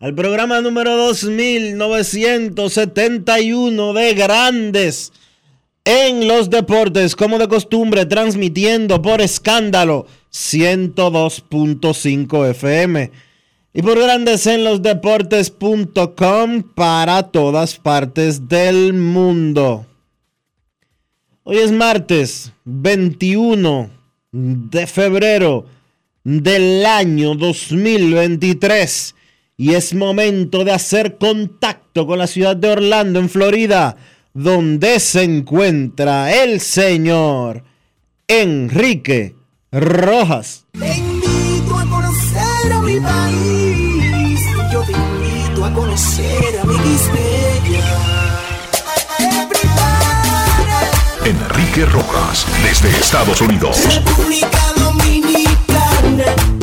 al programa número 2971 de Grandes en los Deportes, como de costumbre, transmitiendo por escándalo 102.5 FM y por Grandes en los Deportes.com para todas partes del mundo. Hoy es martes 21 de febrero del año 2023 y es momento de hacer contacto con la ciudad de Orlando, en Florida, donde se encuentra el señor Enrique Rojas. Te invito a conocer a mi país. Yo te invito a conocer a mi Quispeya. Enrique Rojas, desde Estados Unidos. República Dominicana.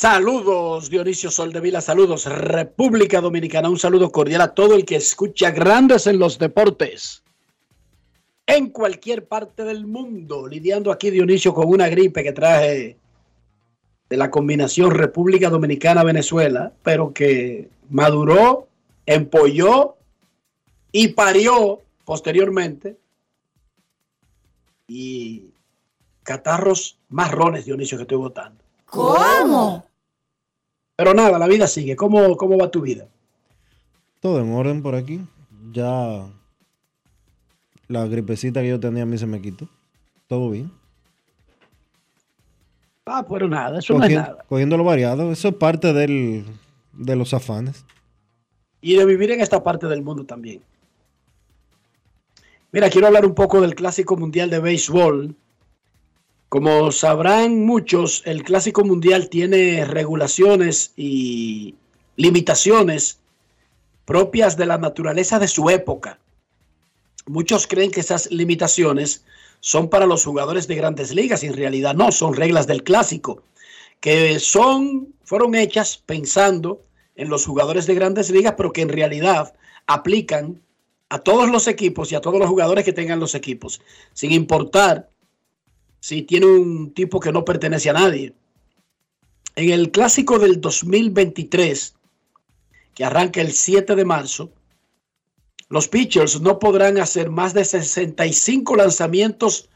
Saludos Dionisio Soldevila, saludos República Dominicana, un saludo cordial a todo el que escucha Grandes en los Deportes. En cualquier parte del mundo, lidiando aquí Dionisio con una gripe que traje de la combinación República Dominicana-Venezuela, pero que maduró, empolló y parió posteriormente. Y catarros marrones, Dionisio, que estoy votando. ¿Cómo? Pero nada, la vida sigue. ¿Cómo, cómo va tu vida? Todo en orden por aquí. Ya la gripecita que yo tenía a mí se me quitó. Todo bien. Ah, pero nada, eso no es nada. Cogiendo lo variado. Eso es parte del, de los afanes. Y de vivir en esta parte del mundo también. Mira, quiero hablar un poco del Clásico Mundial de Béisbol. Como sabrán muchos, el Clásico Mundial tiene regulaciones y limitaciones propias de la naturaleza de su época. Muchos creen que esas limitaciones son para los jugadores de grandes ligas y en realidad no, son reglas del clásico, que son, fueron hechas pensando en los jugadores de grandes ligas, pero que en realidad aplican a todos los equipos y a todos los jugadores que tengan los equipos, sin importar si tiene un tipo que no pertenece a nadie. En el clásico del 2023, que arranca el 7 de marzo, los pitchers no podrán hacer más de 65 lanzamientos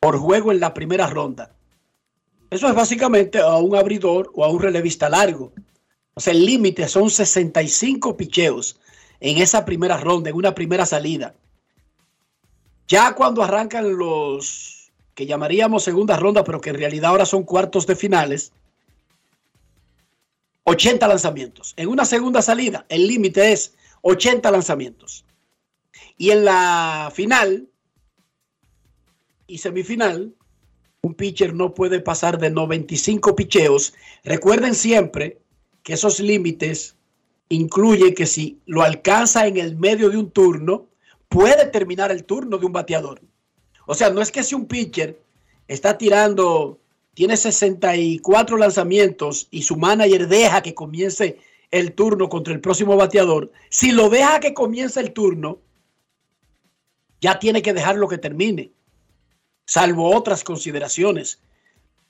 por juego en la primera ronda. Eso es básicamente a un abridor o a un relevista largo. O sea, el límite son 65 picheos en esa primera ronda, en una primera salida. Ya cuando arrancan los que llamaríamos segunda ronda, pero que en realidad ahora son cuartos de finales, 80 lanzamientos. En una segunda salida, el límite es 80 lanzamientos. Y en la final y semifinal, un pitcher no puede pasar de 95 picheos. Recuerden siempre que esos límites incluyen que si lo alcanza en el medio de un turno, puede terminar el turno de un bateador. O sea, no es que si un pitcher está tirando tiene 64 lanzamientos y su manager deja que comience el turno contra el próximo bateador, si lo deja que comience el turno, ya tiene que dejarlo que termine, salvo otras consideraciones.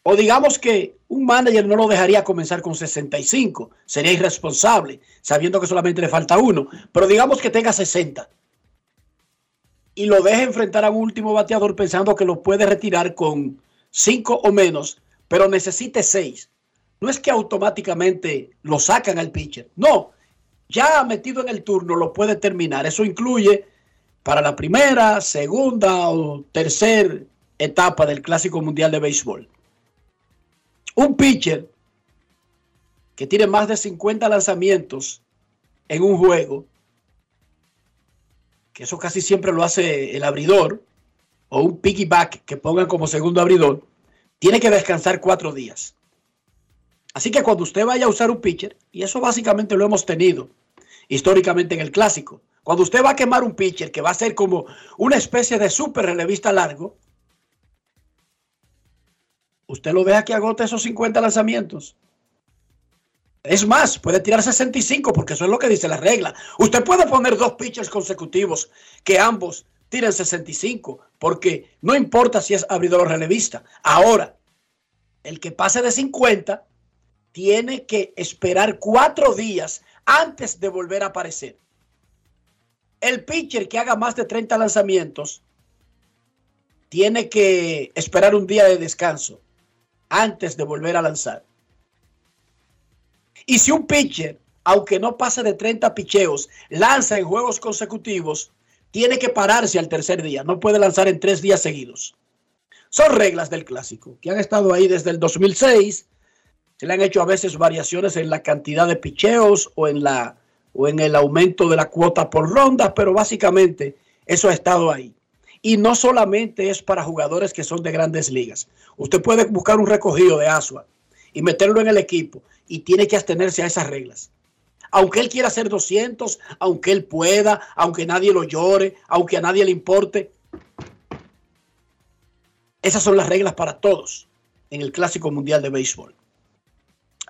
O digamos que un manager no lo dejaría comenzar con 65, sería irresponsable, sabiendo que solamente le falta uno, pero digamos que tenga 60 y lo deja enfrentar a un último bateador pensando que lo puede retirar con 5 o menos, pero necesite 6. No es que automáticamente lo sacan al pitcher, no, ya metido en el turno lo puede terminar. Eso incluye para la primera, segunda o tercera etapa del Clásico Mundial de Béisbol. Un pitcher que tiene más de 50 lanzamientos en un juego, que eso casi siempre lo hace el abridor, o un piggyback que pongan como segundo abridor, tiene que descansar cuatro días. Así que cuando usted vaya a usar un pitcher, y eso básicamente lo hemos tenido históricamente en el clásico, cuando usted va a quemar un pitcher que va a ser como una especie de super relevista largo, usted lo deja que agote esos 50 lanzamientos. Es más, puede tirar 65 porque eso es lo que dice la regla. Usted puede poner dos pitchers consecutivos que ambos tiren 65 porque no importa si es abridor o relevista. Ahora, el que pase de 50 tiene que esperar cuatro días antes de volver a aparecer. El pitcher que haga más de 30 lanzamientos tiene que esperar un día de descanso antes de volver a lanzar. Y si un pitcher, aunque no pase de 30 picheos, lanza en juegos consecutivos, tiene que pararse al tercer día. No puede lanzar en tres días seguidos. Son reglas del clásico que han estado ahí desde el 2006. Se le han hecho a veces variaciones en la cantidad de picheos o en la o en el aumento de la cuota por ronda, pero básicamente eso ha estado ahí. Y no solamente es para jugadores que son de grandes ligas. Usted puede buscar un recogido de Asua y meterlo en el equipo y tiene que abstenerse a esas reglas. Aunque él quiera hacer 200, aunque él pueda, aunque nadie lo llore, aunque a nadie le importe. Esas son las reglas para todos en el Clásico Mundial de Béisbol.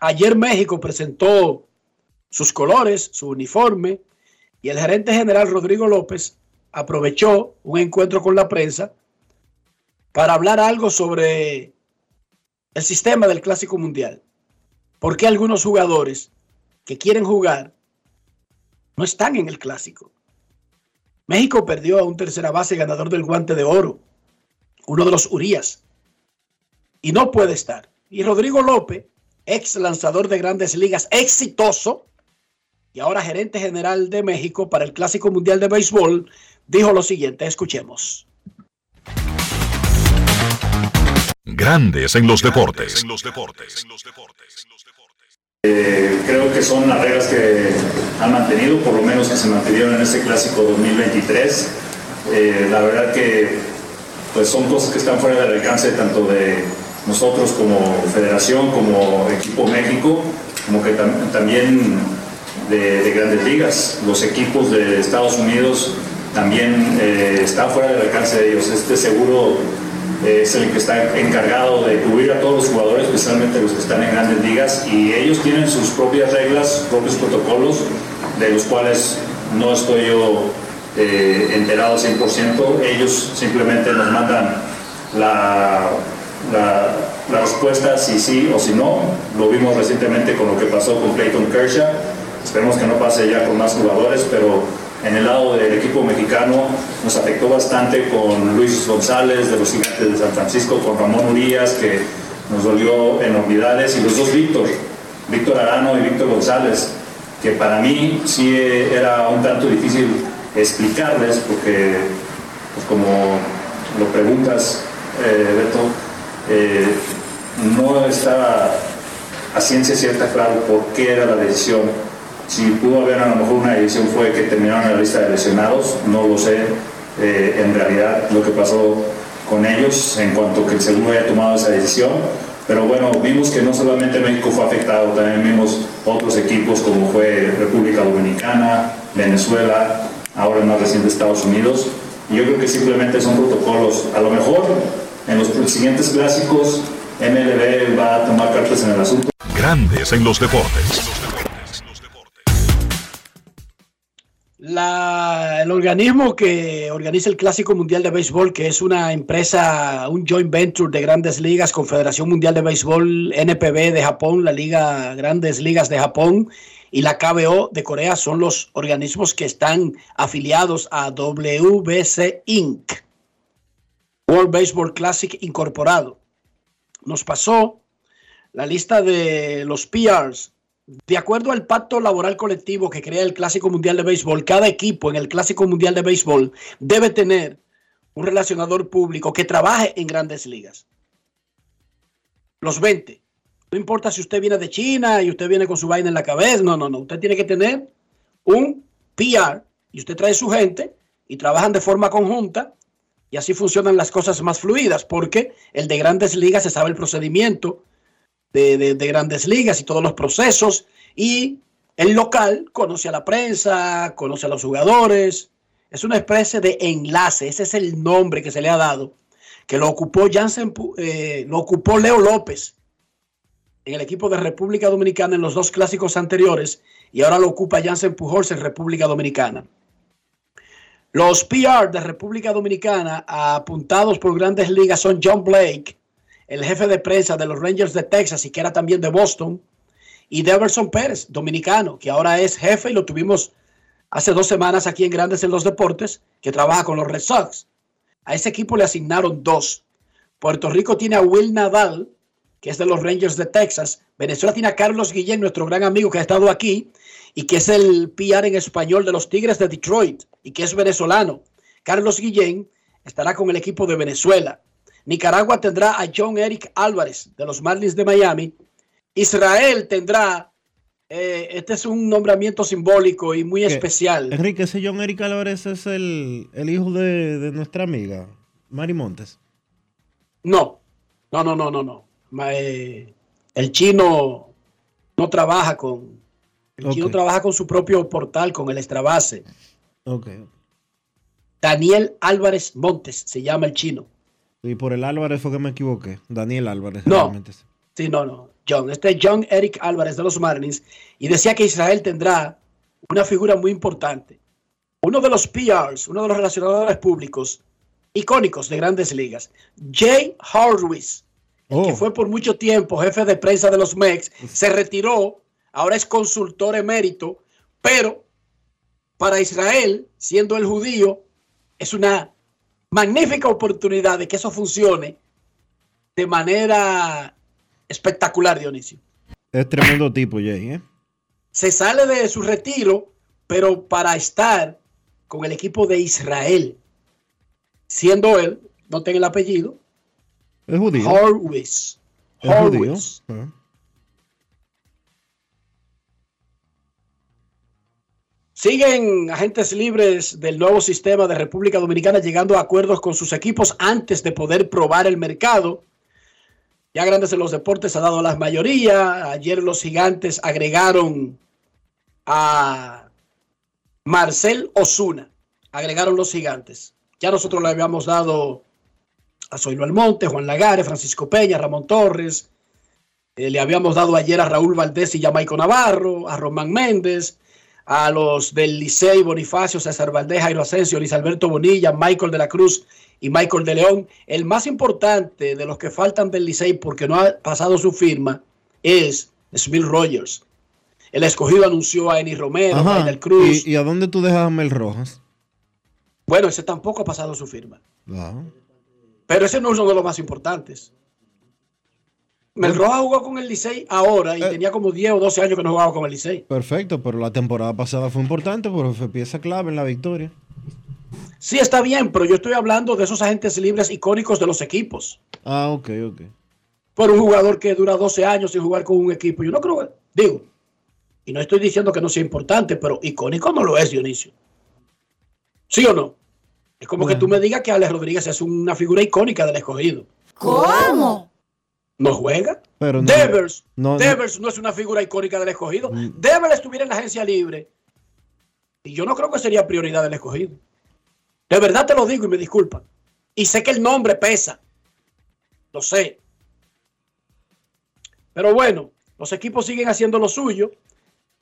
Ayer México presentó sus colores, su uniforme, y el gerente general Rodrigo López aprovechó un encuentro con la prensa para hablar algo sobre el sistema del Clásico Mundial. ¿Por qué algunos jugadores que quieren jugar no están en el Clásico? México perdió a un tercera base ganador del guante de oro, uno de los Urias, y no puede estar. Y Rodrigo López, ex lanzador de grandes ligas, exitoso, y ahora gerente general de México para el Clásico Mundial de Béisbol, dijo lo siguiente, escuchemos. Grandes en los deportes. Eh, creo que son las reglas que han mantenido, por lo menos que se mantuvieron en este clásico 2023. Eh, la verdad que pues son cosas que están fuera del alcance tanto de nosotros como federación, como equipo México, como que también de, grandes ligas. Los equipos de Estados Unidos también eh, están fuera del alcance de ellos. Este seguro es el que está encargado de cubrir a todos los jugadores, especialmente los que están en grandes ligas, y ellos tienen sus propias reglas, propios protocolos, de los cuales no estoy yo eh, enterado 100%. Ellos simplemente nos mandan la, la, la respuesta si sí o si no. Lo vimos recientemente con lo que pasó con Clayton Kershaw Esperemos que no pase ya con más jugadores, pero en el lado del equipo mexicano nos afectó bastante con Luis González de los Gigantes de San Francisco, con Ramón Urias, que nos dolió enormidades, y los dos Víctor, Víctor Arano y Víctor González, que para mí sí era un tanto difícil explicarles, porque pues como lo preguntas, eh, Beto, eh, no estaba a ciencia cierta claro por qué era la decisión si pudo haber a lo mejor una decisión fue que terminaron la lista de lesionados, no lo sé eh, en realidad lo que pasó con ellos en cuanto que el segundo haya tomado esa decisión. Pero bueno, vimos que no solamente México fue afectado, también vimos otros equipos como fue República Dominicana, Venezuela, ahora más reciente Estados Unidos. Y yo creo que simplemente son protocolos. A lo mejor en los siguientes clásicos MLB va a tomar cartas en el asunto. Grandes en los deportes. La, el organismo que organiza el Clásico Mundial de Béisbol, que es una empresa, un joint venture de grandes ligas, Confederación Mundial de Béisbol, NPB de Japón, la Liga Grandes Ligas de Japón y la KBO de Corea, son los organismos que están afiliados a WBC Inc., World Baseball Classic Incorporado. Nos pasó la lista de los PRs de acuerdo al pacto laboral colectivo que crea el Clásico Mundial de Béisbol, cada equipo en el Clásico Mundial de Béisbol debe tener un relacionador público que trabaje en grandes ligas. Los 20. No importa si usted viene de China y usted viene con su vaina en la cabeza. No, no, no. Usted tiene que tener un PR y usted trae su gente y trabajan de forma conjunta y así funcionan las cosas más fluidas porque el de grandes ligas se sabe el procedimiento de, de, de, grandes ligas y todos los procesos. Y el local conoce a la prensa, conoce a los jugadores. Es una especie de enlace. Ese es el nombre que se le ha dado. Que lo ocupó Jansen, eh, lo ocupó Leo López en el equipo de República Dominicana en los dos clásicos anteriores. Y ahora lo ocupa Jansen Pujols en República Dominicana. Los PR de República Dominicana apuntados por grandes ligas son John Blake, el jefe de prensa de los Rangers de Texas y que era también de Boston, y Deverson Pérez, dominicano, que ahora es jefe y lo tuvimos hace dos semanas aquí en Grandes en los Deportes, que trabaja con los Red Sox. A ese equipo le asignaron dos. Puerto Rico tiene a Will Nadal, que es de los Rangers de Texas. Venezuela tiene a Carlos Guillén, nuestro gran amigo que ha estado aquí y que es el PR en español de los Tigres de Detroit y que es venezolano. Carlos Guillén estará con el equipo de Venezuela. Nicaragua tendrá a John Eric Álvarez de los Marlins de Miami. Israel tendrá, eh, este es un nombramiento simbólico y muy ¿Qué? especial. Enrique, ese John Eric Álvarez es el, el hijo de, de nuestra amiga, Mari Montes. No, no, no, no, no, no. Ma- eh, el chino no trabaja con, el chino trabaja con su propio portal, con el Extrabase. Ok. Daniel Álvarez Montes se llama el chino. Y por el Álvarez fue que me equivoqué. Daniel Álvarez. No. realmente sí. No, no. John. Este es John Eric Álvarez de los Marlins. Y decía que Israel tendrá una figura muy importante. Uno de los PRs, uno de los relacionadores públicos icónicos de grandes ligas. Jay Horwitz, el que Oh. fue por mucho tiempo jefe de prensa de los Mex, se retiró. Ahora es consultor emérito. Pero para Israel, siendo el judío, es una magnífica oportunidad de que eso funcione de manera espectacular, Dionisio. Es tremendo tipo, Jay, ¿eh? Se sale de su retiro, pero para estar con el equipo de Israel, siendo él, no tenga el apellido, Es judío. Horwitz. Es judío. Siguen agentes libres del nuevo sistema de República Dominicana llegando a acuerdos con sus equipos antes de poder probar el mercado. Ya Grandes en los Deportes ha dado la mayoría. Ayer los gigantes agregaron a Marcel Osuna. Agregaron los gigantes. Ya nosotros le habíamos dado a Zoilo Almonte, Juan Lagares, Francisco Peña, Ramón Torres. Eh, le habíamos dado ayer a Raúl Valdés y Jamaico Navarro, a Román Méndez, a los del Licey, Bonifacio, César Valdés, Jairo Asensio, Luis Alberto Bonilla, Michael de la Cruz y Michael de León. El más importante de los que faltan del Licey porque no ha pasado su firma es Smith Rogers. El escogido anunció a Eni Romero, a Ajá. Rainer Cruz. ¿Y, y a dónde tú dejas a Mel Rojas? Bueno, ese tampoco ha pasado su firma. Pero ese no es uno de los más importantes. Mel Rojas jugó con el Licey ahora y Eh. tenía como 10 o 12 años que no jugaba con el Licey. Perfecto, pero la temporada pasada fue importante porque fue pieza clave en la victoria. Sí, está bien, pero yo estoy hablando de esos agentes libres icónicos de los equipos. Ah, ok, ok. Por un jugador que dura 12 años sin jugar con un equipo. Yo no creo, digo, y no estoy diciendo que no sea importante, pero icónico no lo es, Dionisio. ¿Sí o no? Es como que tú me digas que Alex Rodríguez es una figura icónica del escogido. ¿Cómo? ¿No juega? Pero no- Devers, no- no- Devers no es una figura icónica del escogido. Mm. Devers estuviera en la agencia libre. Y yo no creo que sería prioridad del escogido. De verdad te lo digo y me disculpan. Y sé que el nombre pesa. Lo sé. Pero bueno, los equipos siguen haciendo lo suyo.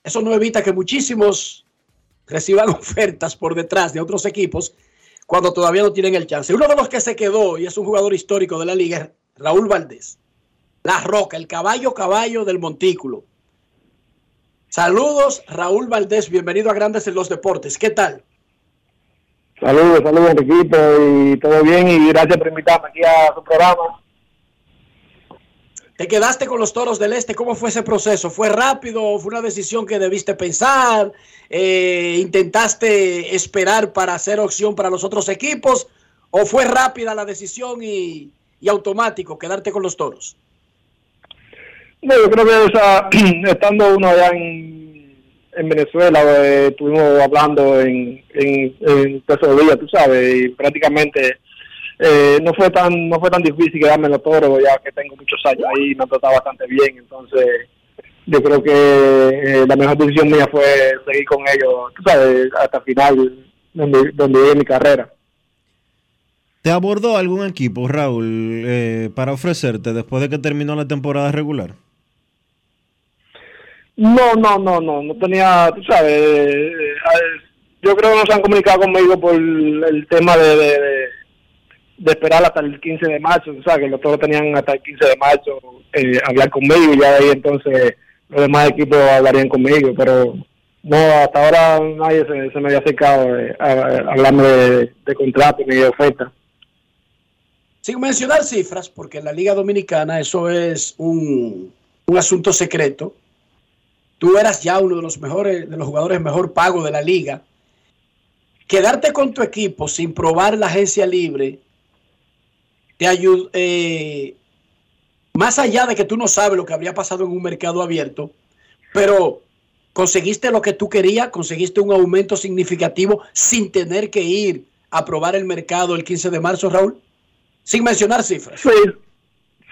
Eso no evita que muchísimos reciban ofertas por detrás de otros equipos cuando todavía no tienen el chance. Uno de los que se quedó y es un jugador histórico de la liga es Raúl Valdés. La Roca, el caballo caballo del montículo. Saludos, Raúl Valdés. Bienvenido a Grandes en los Deportes. ¿Qué tal? Saludos, saludos, equipo y todo bien. Y gracias por invitarme aquí a su programa. Te quedaste con los toros del este. ¿Cómo fue ese proceso? ¿Fue rápido? ¿Fue una decisión que debiste pensar? Eh, ¿Intentaste esperar para hacer opción para los otros equipos? ¿O fue rápida la decisión y, y automático quedarte con los toros? No, yo creo que estando uno allá en, en Venezuela, eh, estuvimos hablando en, en, en tú sabes, y prácticamente eh, no fue tan no fue tan difícil quedarme en los toros, ya que tengo muchos años ahí me ha tratado bastante bien, entonces yo creo que eh, la mejor decisión mía fue seguir con ellos, tú sabes, hasta el final, donde, donde mi carrera. ¿Te abordó algún equipo, Raúl, eh, para ofrecerte después de que terminó la temporada regular? No, no, no, no, no tenía, tú sabes, eh, yo creo que no se han comunicado conmigo por el tema de, de, esperar hasta el 15 de marzo, o sea, que los todos tenían hasta el 15 de marzo eh, hablar conmigo y ya de ahí entonces los demás equipos hablarían conmigo, pero no, hasta ahora nadie se, me había acercado eh, a, hablarme de, de contrato ni de oferta. Sin mencionar cifras, porque en la Liga Dominicana eso es un asunto secreto, tú eras ya uno de los mejores, de los jugadores mejor pagos de la liga. Quedarte con tu equipo sin probar la agencia libre te ayuda, eh, más allá de que tú no sabes lo que habría pasado en un mercado abierto, pero conseguiste lo que tú querías, conseguiste un aumento significativo sin tener que ir a probar el mercado el 15 de marzo, Raúl, sin mencionar cifras. Sí,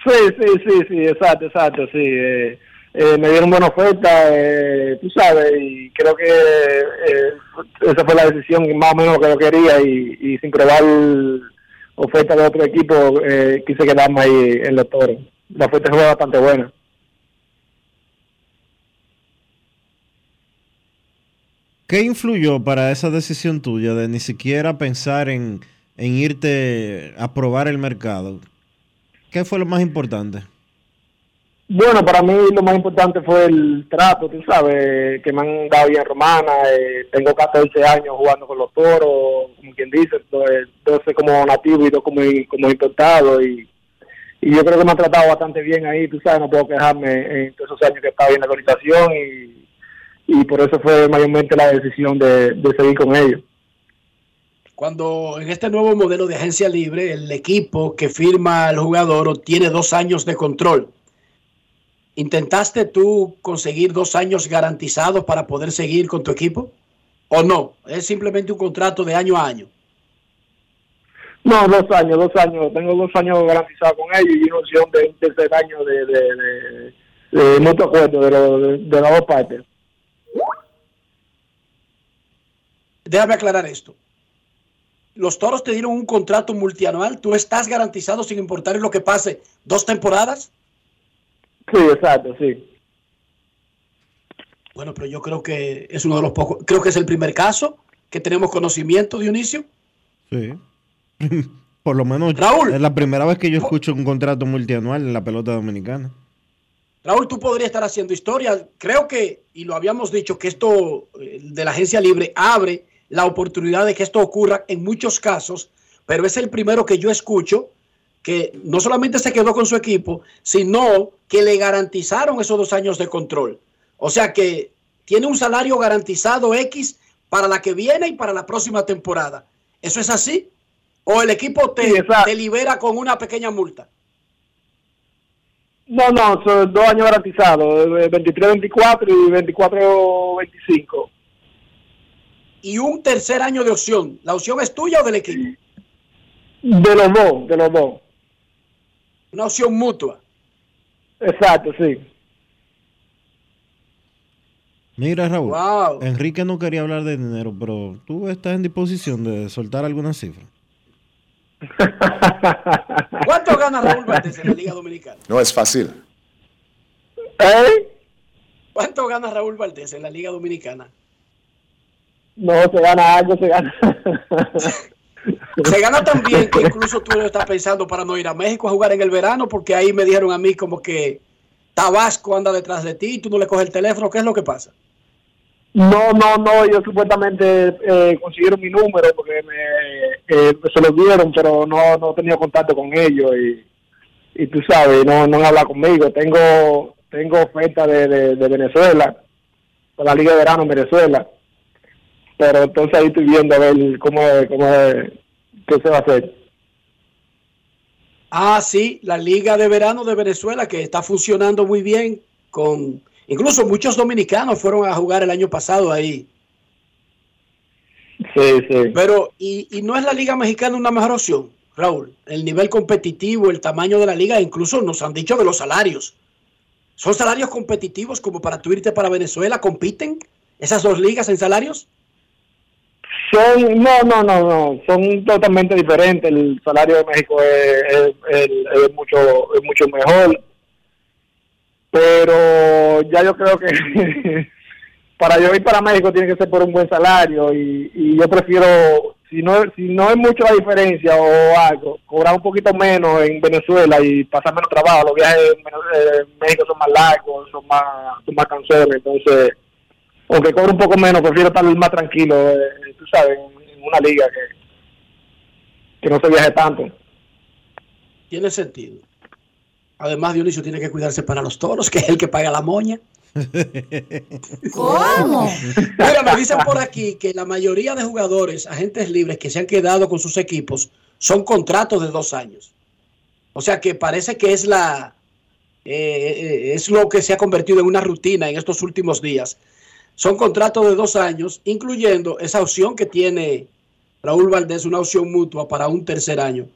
sí, sí, sí, sí exacto, exacto, sí. Eh, eh, me dieron buena oferta, eh, tú sabes, y creo que eh, esa fue la decisión más o menos que yo quería y, sin probar oferta de otro equipo quise quedarme ahí en los toros. La oferta fue bastante buena. ¿Qué influyó para esa decisión tuya de ni siquiera pensar en, en irte a probar el mercado? ¿Qué fue lo más importante? Bueno, para mí lo más importante fue el trato, tú sabes, que me han dado bien romana. Eh, tengo 14 años jugando con los toros, como quien dice, 12 como nativo y dos como, como importado. Y, yo creo que me han tratado bastante bien ahí, tú sabes, no puedo quejarme en todos esos años que estaba en la organización y, y por eso fue mayormente la decisión de, seguir con ellos. Cuando en este nuevo modelo de agencia libre, el equipo que firma el jugador tiene dos años de control ¿Intentaste tú conseguir dos años garantizados para poder seguir con tu equipo? ¿O no? ¿Es simplemente un contrato de año a año? No, dos años, dos años. Tengo dos años garantizados con ellos y una opción de un tercer año de, de, de, mutuo acuerdo de, de, las dos partes. Déjame aclarar esto. Los toros te dieron un contrato multianual. ¿Tú estás garantizado sin importar lo que pase dos temporadas? Sí, exacto, sí. Bueno, pero yo creo que es uno de los pocos, creo que es el primer caso que tenemos conocimiento, Dionisio. Sí. Por lo menos Raúl, es la primera vez que yo escucho un contrato multianual en la pelota dominicana. Raúl, tú podrías estar haciendo historia. Creo que, y lo habíamos dicho, que esto eh, de la agencia libre abre la oportunidad de que esto ocurra en muchos casos, pero es el primero que yo escucho que no solamente se quedó con su equipo, sino que le garantizaron esos dos años de control. O sea que tiene un salario garantizado X para la que viene y para la próxima temporada. ¿Eso es así? ¿O el equipo te, libera con una pequeña multa? No, no, son dos años garantizados, 23-24 y 24-25. Y un tercer año de opción. ¿La opción es tuya o del equipo? De los dos, de los dos. Una opción mutua. Exacto, sí. Mira, Raúl, Enrique no quería hablar de dinero, pero tú estás en disposición de soltar alguna cifra. ¿Cuánto gana Raúl Valdés en la Liga Dominicana? No es fácil. ¿Eh? ¿Cuánto gana Raúl Valdés en la Liga Dominicana? No, se gana algo, se gana. Se gana también que incluso tú estás pensando para no ir a México a jugar en el verano, porque ahí me dijeron a mí como que Tabasco anda detrás de ti, tú no le coges el teléfono, ¿qué es lo que pasa? No, no, no, ellos supuestamente eh, consiguieron mi número porque me, eh, se lo dieron, pero no, no he tenido contacto con ellos y, y tú sabes, no, no han hablado conmigo. Tengo tengo oferta de, de, de Venezuela, de la Liga de Verano en Venezuela, pero entonces ahí estoy viendo a ver cómo, cómo qué se va a hacer. Ah, sí, la Liga de Verano de Venezuela que está funcionando muy bien con incluso muchos dominicanos fueron a jugar el año pasado ahí. Sí, sí. Pero y, y no es la Liga Mexicana una mejor opción, Raúl. El nivel competitivo, el tamaño de la liga, incluso nos han dicho de los salarios. ¿Son salarios competitivos como para tú irte para Venezuela? ¿Compiten esas dos ligas en salarios? Son, no, no, no, no, son totalmente diferentes. El salario de México es, es- mucho, es mucho mejor. Pero ya yo creo que para yo ir para México tiene que ser por un buen salario y, y yo prefiero, si no, si no es mucho la diferencia o algo, cobrar un poquito menos en Venezuela y pasar menos trabajo. Los viajes en eh, México son más largos, son más, son más cansones, entonces aunque cobre un poco menos, prefiero estar más tranquilo, eh, tú sabes, en, en una liga que, que no se viaje tanto. Tiene sentido. Además, Dionisio tiene que cuidarse para los toros, que es el que paga la moña. ¿Cómo? Mira, me dicen por aquí que la mayoría de jugadores, agentes libres que se han quedado con sus equipos, son contratos de dos años. O sea que parece que es la eh, eh, es lo que se ha convertido en una rutina en estos últimos días. Son contratos de dos años, incluyendo esa opción que tiene Raúl Valdés, una opción mutua para un tercer año.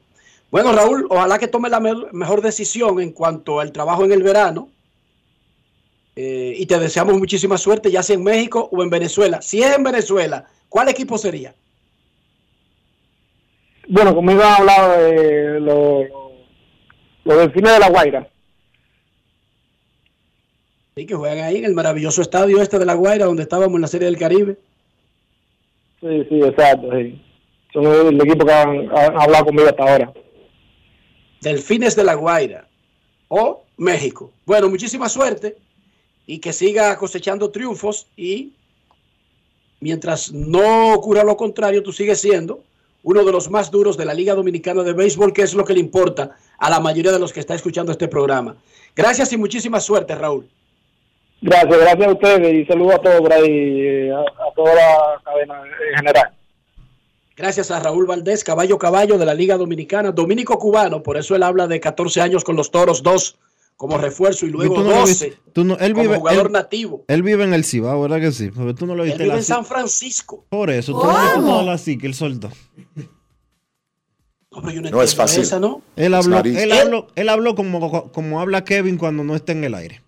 Bueno, Raúl, ojalá que tome la me- mejor decisión en cuanto al trabajo en el verano. Eh, y te deseamos muchísima suerte, ya sea en México o en Venezuela. Si es en Venezuela, ¿cuál equipo sería? Bueno, conmigo han hablado de los los delfines de la Guaira. Sí, que juegan ahí en el maravilloso estadio este de La Guaira, donde estábamos en la Serie del Caribe. Sí, sí, exacto, sí. Son el equipo que han, han hablado conmigo hasta ahora. Delfines de La Guaira o México. Bueno, muchísima suerte y que siga cosechando triunfos y mientras no ocurra lo contrario, tú sigues siendo uno de los más duros de la Liga Dominicana de Béisbol, que es lo que le importa a la mayoría de los que está escuchando este programa. Gracias y muchísima suerte, Raúl. Gracias, gracias a ustedes y saludos a todos por ahí, eh, a, a toda la cadena en general. Gracias a Raúl Valdés, caballo caballo de la Liga Dominicana, dominico cubano, por eso él habla de 14 años con los Toros, dos como refuerzo y luego tú no lo 12 viste- tú no- él como vive, jugador él- nativo. Él vive en el Cibao, ¿verdad que sí? Porque tú no lo Él viste. vive la en San Francisco. Por eso, tú no viste toda la sí que él soltó. No, pero yo No es fácil. esa, ¿no? Él habló, él Él- habló, él habló como, como habla Kevin cuando no está en el aire.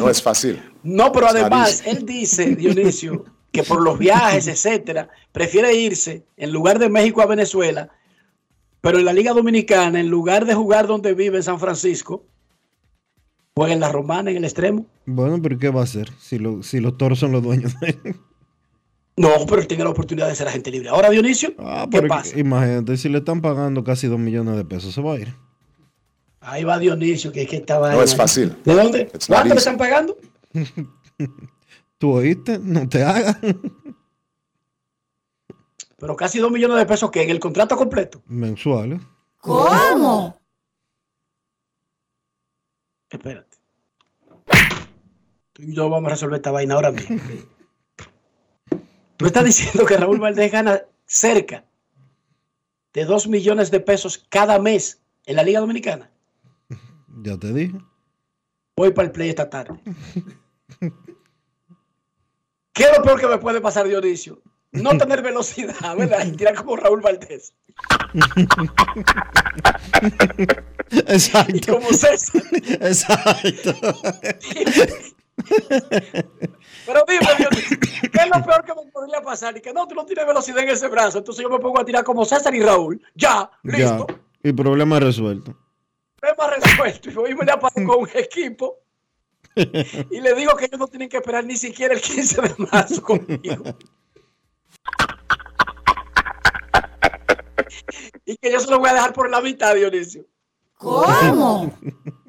No es fácil. No, pero Es además, nariz. él dice, Dionisio, que por los viajes, etcétera, prefiere irse en lugar de México a Venezuela, pero en la Liga Dominicana, en lugar de jugar donde vive en San Francisco, juega en la Romana, en el extremo. Bueno, pero ¿qué va a hacer si, lo- si los toros son los dueños de él? No, pero él tiene la oportunidad de ser agente libre. Ahora, Dionisio, Ah, ¿qué pasa? imagínate, si le están pagando casi dos millones de pesos, se va a ir. Ahí va Dionisio, que es que estaba. No es fácil. ¿De dónde? ¿Cuánto le están pagando? ¿Tú oíste? No te hagas. Pero casi dos millones de pesos que en el contrato completo. Mensuales. ¿Cómo? Espérate. Tú y yo vamos a resolver esta vaina ahora mismo. Tú estás diciendo que Raúl Valdés gana cerca de 2 millones de pesos cada mes en la Liga Dominicana. Ya te dije. Voy para el play esta tarde. ¿Qué es lo peor que me puede pasar, Dionisio? No tener velocidad, ¿verdad? Y tirar como Raúl Valdés. Y Exacto. como César. Exacto. Pero dime, Dionisio, ¿qué es lo peor que me podría pasar? Y que no, tú no tienes velocidad en ese brazo. Entonces yo me pongo a tirar como César y Raúl. Ya, ya. listo. Y problema resuelto. Problema resuelto. Y hoy me le aparezco con un equipo y le digo que ellos no tienen que esperar ni siquiera el 15 de marzo conmigo. y que yo se lo voy a dejar por la mitad, Dionisio. ¿Cómo?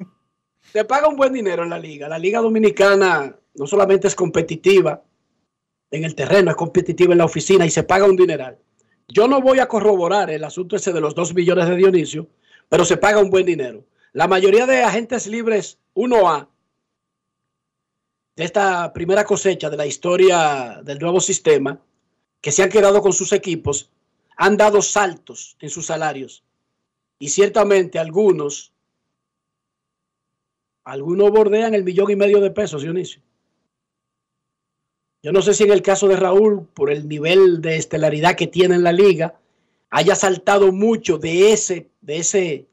Se paga un buen dinero en la liga. La liga dominicana no solamente es competitiva en el terreno, es competitiva en la oficina y se paga un dineral. Yo no voy a corroborar el asunto ese de los 2 millones de Dionisio, pero se paga un buen dinero. La mayoría de agentes libres 1A de esta primera cosecha de la historia del nuevo sistema, que se han quedado con sus equipos, han dado saltos en sus salarios. Y ciertamente algunos, algunos bordean el millón y medio de pesos, Dionisio. Yo no sé si en el caso de Raúl, por el nivel de estelaridad que tiene en la liga, haya saltado mucho de ese, de ese,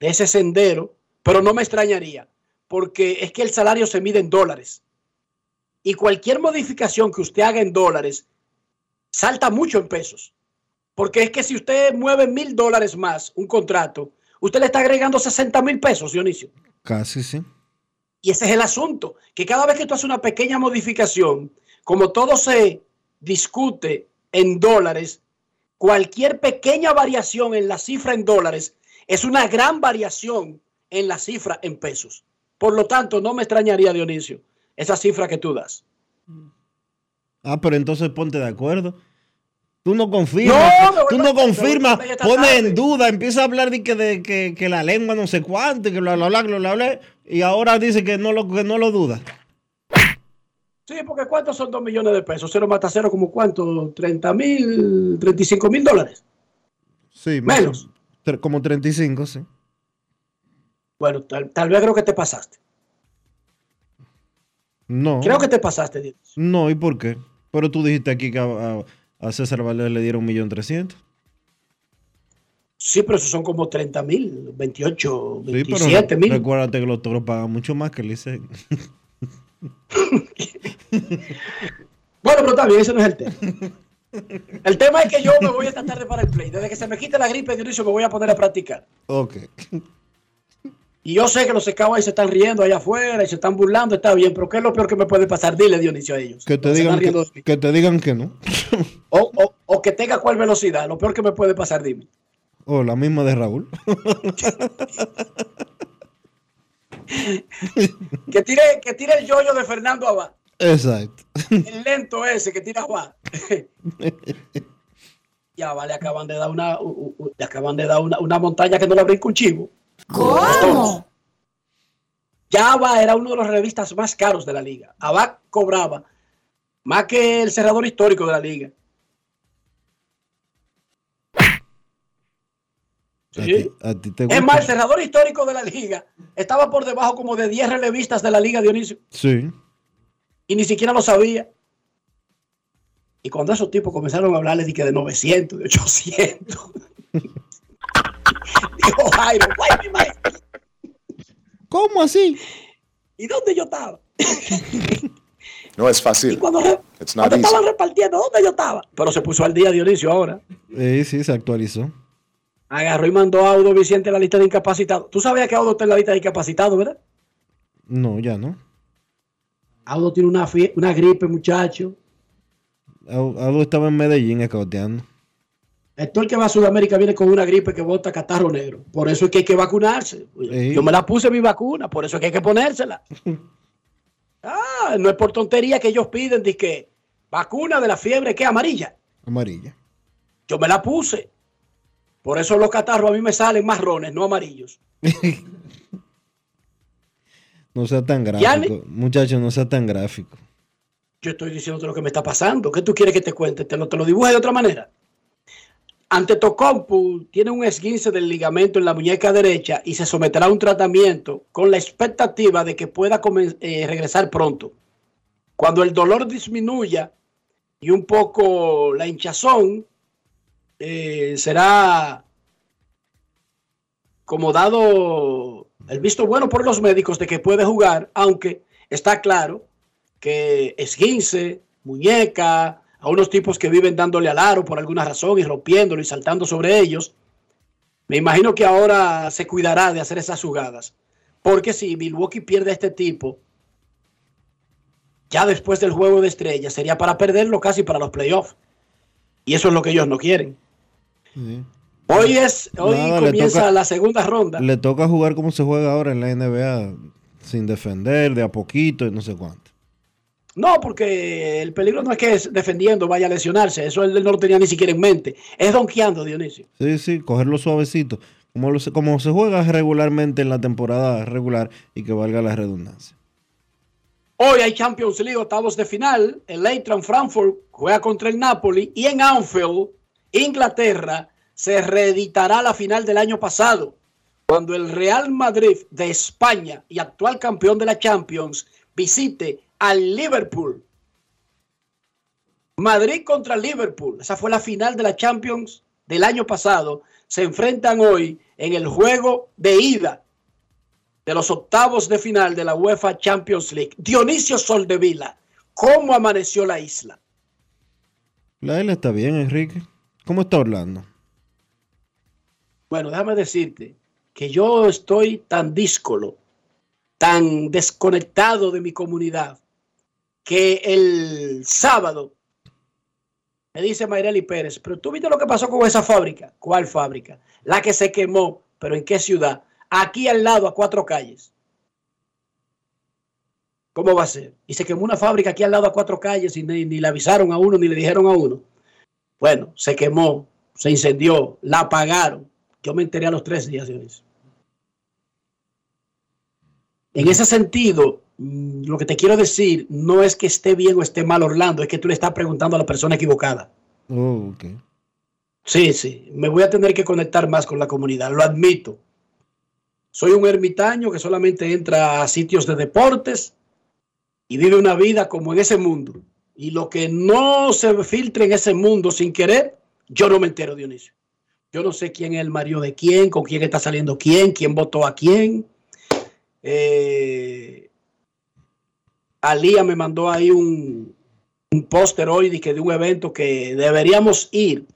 de ese sendero, pero no me extrañaría, porque es que el salario se mide en dólares. Y cualquier modificación que usted haga en dólares salta mucho en pesos. Porque es que si usted mueve mil dólares más un contrato, usted le está agregando 60 mil pesos, Dionisio. Casi, sí. Y ese es el asunto, que cada vez que tú haces una pequeña modificación, como todo se discute en dólares, cualquier pequeña variación en la cifra en dólares es una gran variación en la cifra en pesos. Por lo tanto, no me extrañaría, Dionisio, esa cifra que tú das. Ah, pero entonces ponte de acuerdo. Tú no confirmas, No, tú no confirmas, pone en duda, empieza a hablar de que, de que, que la lengua no sé cuánto, y que bla, bla, bla, bla, bla, bla, y ahora dice que no lo, que no lo duda. Sí, porque ¿cuántos son dos millones de pesos? Cero mata cero, como cuánto? 30 mil, 35 mil dólares. Sí, Menos. tre- como 35, sí. Bueno, tal, tal vez creo que te pasaste. No. Creo que te pasaste, Dionisio. No, ¿y por qué? Pero tú dijiste aquí que a, César Valdés le dieron un millón trescientos. Sí, pero esos son como 30 mil, 28, Sí, pero 27 re- mil. recuérdate que los toros pagan mucho más que el Licey. Bueno, pero también ese no es el tema. El tema es que yo me voy esta tarde para el play. Desde que se me quite la gripe, Dionisio, me voy a poner a practicar. ok. Y yo sé que los Scouts ahí se están riendo allá afuera y se están burlando, está bien, pero ¿qué es lo peor que me puede pasar? Dile, Dionisio, a ellos. Que te, digan que, que te digan que no. O, o- o que tenga cuál velocidad, lo peor que me puede pasar, dime. O la misma de Raúl. Que tire, que tire el yoyo de Fernando Abad. Exacto. El lento ese que tira Abad. Ya va, le acaban de dar una, u- u- le acaban de dar una, una montaña que no le brinca un chivo. ¿Cómo? Ya Abba era uno de los revistas más caros de la liga. Abba cobraba más que el cerrador histórico de la liga. A, Sí. ti, a ti te gusta. Es más, el cerrador histórico de la liga estaba por debajo como de 10 relevistas de la liga, Dionisio, Sí. Y ni siquiera lo sabía. Y cuando esos tipos comenzaron a hablarle de, que de 900, de 800, dijo Jairo, "Wait a minute, ¿Cómo así? ¿y dónde yo estaba? No es Y fácil. cuando, re- It's not cuando easy. estaban repartiendo, ¿dónde yo estaba? Pero se puso al día Dionisio ahora. Eh, sí, se actualizó. Agarró y mandó a Audo Vicente a la lista de incapacitados. Tú sabías que Audo está en la lista de incapacitados, ¿verdad? No, ya no. Audo tiene una, una gripe, muchacho. Au- Aldo estaba en Medellín escauteando. Todo el que va a Sudamérica viene con una gripe que bota catarro negro. Por eso es que hay que vacunarse. Yo me la puse mi vacuna, por eso es que hay que ponérsela. Ah, no es por tontería que ellos piden de que vacuna de la fiebre que es amarilla. Amarilla. Yo me la puse. Por eso los catarros a mí me salen marrones, no amarillos. No sea tan gráfico. Muchacho, no sea tan gráfico. Yo estoy diciéndote lo que me está pasando. ¿Qué tú quieres que te cuente? ¿Te lo, te lo dibuje de otra manera? Ante Tocompu tiene un esguince del ligamento en la muñeca derecha y se someterá a un tratamiento con la expectativa de que pueda eh, regresar pronto. Cuando el dolor disminuya y un poco la hinchazón, eh, será como dado el visto bueno por los médicos de que puede jugar, aunque está claro que esguince, muñeca, a unos tipos que viven dándole al aro por alguna razón y rompiéndolo y saltando sobre ellos, Me imagino que ahora se cuidará de hacer esas jugadas. Porque si Milwaukee pierde a este tipo, ya después del juego de estrellas, sería para perderlo casi para los playoffs. Y eso es lo que ellos no quieren. Hoy es, hoy Nada, comienza toca- la segunda ronda. Le toca jugar como se juega ahora en la NBA, sin defender, de a poquito y no sé cuánto. No, porque el peligro no es que es defendiendo vaya a lesionarse. Eso él no lo tenía ni siquiera en mente. Es donkeando, Dionisio. Sí, sí, cogerlo suavecito, como, lo como se juega regularmente en la temporada regular y que valga la redundancia. Hoy hay Champions League, octavos de final. El Eintracht Frankfurt juega contra el Napoli. Y en Anfield, Inglaterra, se reeditará la final del año pasado, cuando el Real Madrid de España y actual campeón de la Champions visite al Liverpool. Madrid contra Liverpool. Esa fue la final de la Champions del año pasado. Se enfrentan hoy en el juego de ida de los octavos de final de la UEFA Champions League. Dionisio Soldevila, ¿cómo amaneció la isla? La isla está bien, Enrique. ¿Cómo está Orlando? Bueno, déjame decirte que yo estoy tan díscolo, tan desconectado de mi comunidad, que el sábado me dice Mayreli Pérez, pero tú viste lo que pasó con esa fábrica. ¿Cuál fábrica? La que se quemó, pero ¿en qué ciudad? Aquí al lado, a cuatro calles. ¿Cómo va a ser? Y se quemó una fábrica aquí al lado a cuatro calles y ni, ni le avisaron a uno, ni le dijeron a uno. Bueno, se quemó, se incendió, la apagaron. Yo me enteré a los tres días eso. En ese sentido, mm, lo que te quiero decir no es que esté bien o esté mal Orlando, es que tú le estás preguntando a la persona equivocada. Oh, ok. Sí, sí, me voy a tener que conectar más con la comunidad, lo admito. Soy un ermitaño que solamente entra a sitios de deportes y vive una vida como en ese mundo. Y lo que no se filtre en ese mundo sin querer, yo no me entero, Dionisio. Yo no sé quién es el marido de quién, con quién está saliendo quién, quién votó a quién. Eh, Alía me mandó ahí un, un póster hoy de, que de un evento que deberíamos ir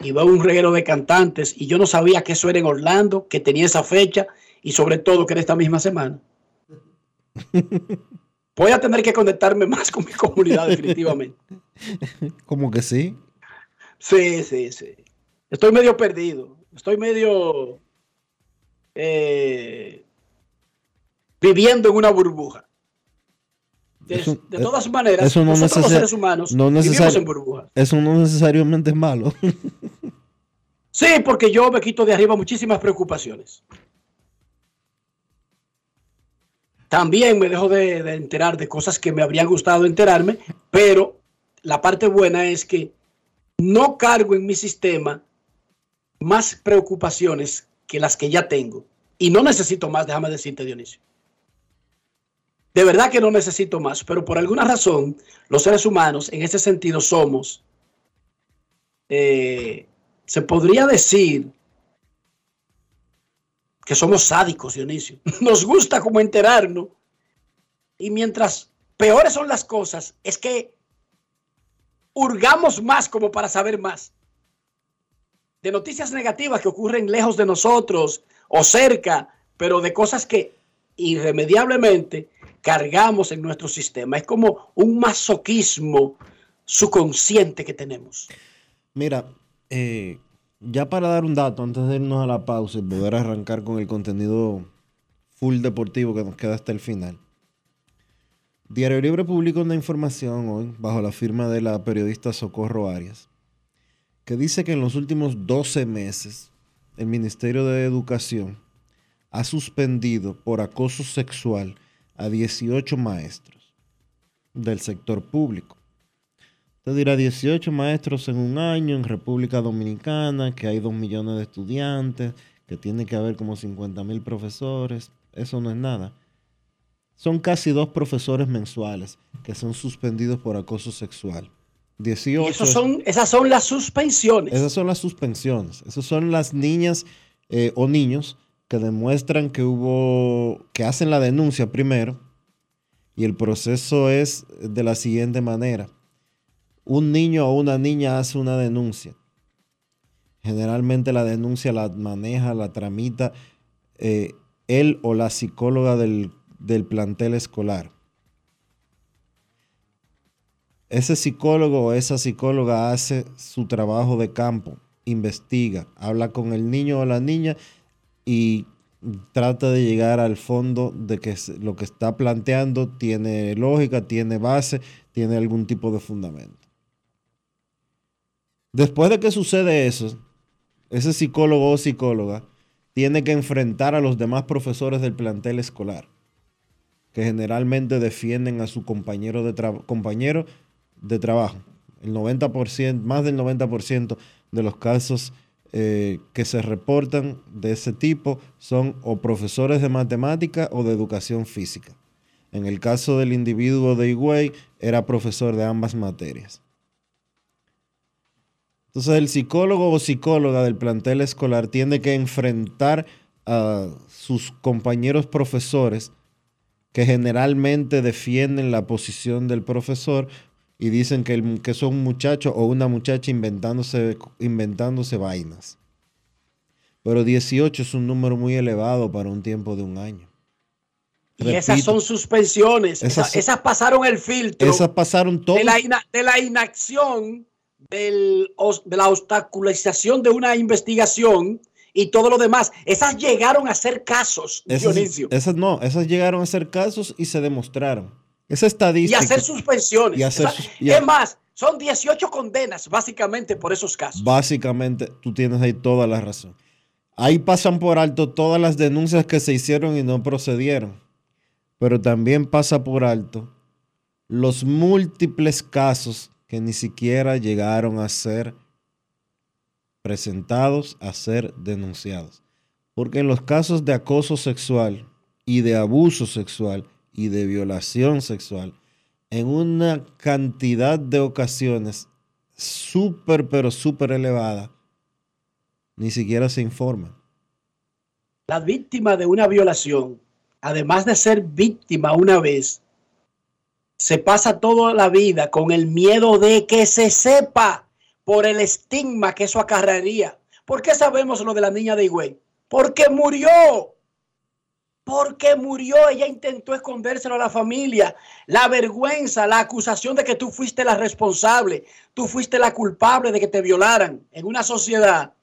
y veo un reguero de cantantes y yo no sabía que eso era en Orlando, que tenía esa fecha y sobre todo que era esta misma semana. Voy a tener que conectarme más con mi comunidad definitivamente. Como que sí. Sí, sí, sí. Estoy medio perdido. Estoy medio eh, viviendo en una burbuja. De, todas maneras, eso no nosotros los seres humanos no vivimos en burbujas. Eso no necesariamente es malo. Sí, porque yo me quito de arriba muchísimas preocupaciones. También me dejo de, de enterar de cosas que me habrían gustado enterarme, pero la parte buena es que no cargo en mi sistema más preocupaciones que las que ya tengo. Y no necesito más, déjame decirte, Dionisio. De verdad que no necesito más, pero por alguna razón los seres humanos en ese sentido somos eh, se podría decir que somos sádicos, Dionisio. Nos gusta como enterarnos. Y mientras peores son las cosas, es que hurgamos más como para saber más. De noticias negativas que ocurren lejos de nosotros o cerca, pero de cosas que irremediablemente cargamos en nuestro sistema. Es como un masoquismo subconsciente que tenemos. Mira, eh, ya para dar un dato, antes de irnos a la pausa y poder arrancar con el contenido full deportivo que nos queda hasta el final. Diario Libre publica una información hoy, bajo la firma de la periodista Socorro Arias, que dice que en los últimos 12 meses el Ministerio de Educación ha suspendido por acoso sexual a 18 maestros del sector público. Usted dirá 18 maestros en un año en República Dominicana, que hay 2 millones de estudiantes, que tiene que haber como 50 mil profesores. Eso no es nada. Son casi dos profesores mensuales que son suspendidos por acoso sexual. 18. Y esos son, esas son las suspensiones. Esas son las suspensiones. Esas son las niñas eh, o niños que demuestran que hubo, que hacen la denuncia primero. Y el proceso es de la siguiente manera. Un niño o una niña hace una denuncia. Generalmente la denuncia la maneja, la tramita eh, él o la psicóloga del, del plantel escolar. Ese psicólogo o esa psicóloga hace su trabajo de campo, investiga, habla con el niño o la niña y trata de llegar al fondo de que lo que está planteando tiene lógica, tiene base, tiene algún tipo de fundamento. Después de que sucede eso, ese psicólogo o psicóloga tiene que enfrentar a los demás profesores del plantel escolar, que generalmente defienden a su compañero de, compañero de trabajo. El 90%, más del 90% de los casos eh, que se reportan de ese tipo son o profesores de matemática o de educación física. En el caso del individuo de Higüey, era profesor de ambas materias. Entonces el psicólogo o psicóloga del plantel escolar tiene que enfrentar a sus compañeros profesores que generalmente defienden la posición del profesor y dicen que, el- que son un muchacho o una muchacha inventándose, inventándose vainas. Pero 18 es un número muy elevado para un tiempo de un año. Y esas son suspensiones. Esas Esas, pasaron el filtro Esas pasaron todos. de, la ina- de la inacción, del de la obstaculización de una investigación y todo lo demás. Esas llegaron a ser casos, Esas, Dionisio, esas no, esas llegaron a ser casos y se demostraron. Esa y estadística. hacer suspensiones. y hacer y es más, son 18 condenas básicamente por esos casos. Básicamente, tú tienes ahí toda la razón. Ahí pasan por alto todas las denuncias que se hicieron y no procedieron. Pero también pasa por alto los múltiples casos que ni siquiera llegaron a ser presentados, a ser denunciados. Porque en los casos de acoso sexual y de abuso sexual y de violación sexual, en una cantidad de ocasiones súper, pero súper elevada, ni siquiera se informa. La víctima de una violación, además de ser víctima una vez, se pasa toda la vida con el miedo de que se sepa por el estigma que eso acarrearía. ¿Por qué sabemos lo de la niña de Higüey? Porque murió. Porque murió. Ella intentó escondérselo a la familia. La vergüenza, la acusación de que tú fuiste la responsable, tú fuiste la culpable de que te violaran en una sociedad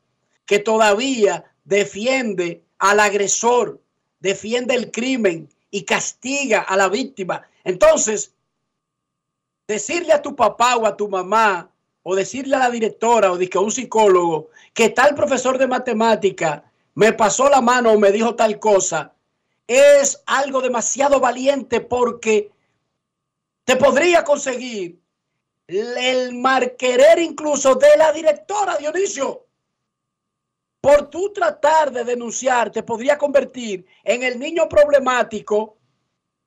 que todavía defiende al agresor, defiende el crimen y castiga a la víctima. Entonces, decirle a tu papá o a tu mamá, o decirle a la directora o a un psicólogo, que tal profesor de matemática me pasó la mano o me dijo tal cosa, es algo demasiado valiente porque te podría conseguir el marquerer incluso de la directora, Dionisio por tú tratar de denunciar, te podría convertir en el niño problemático,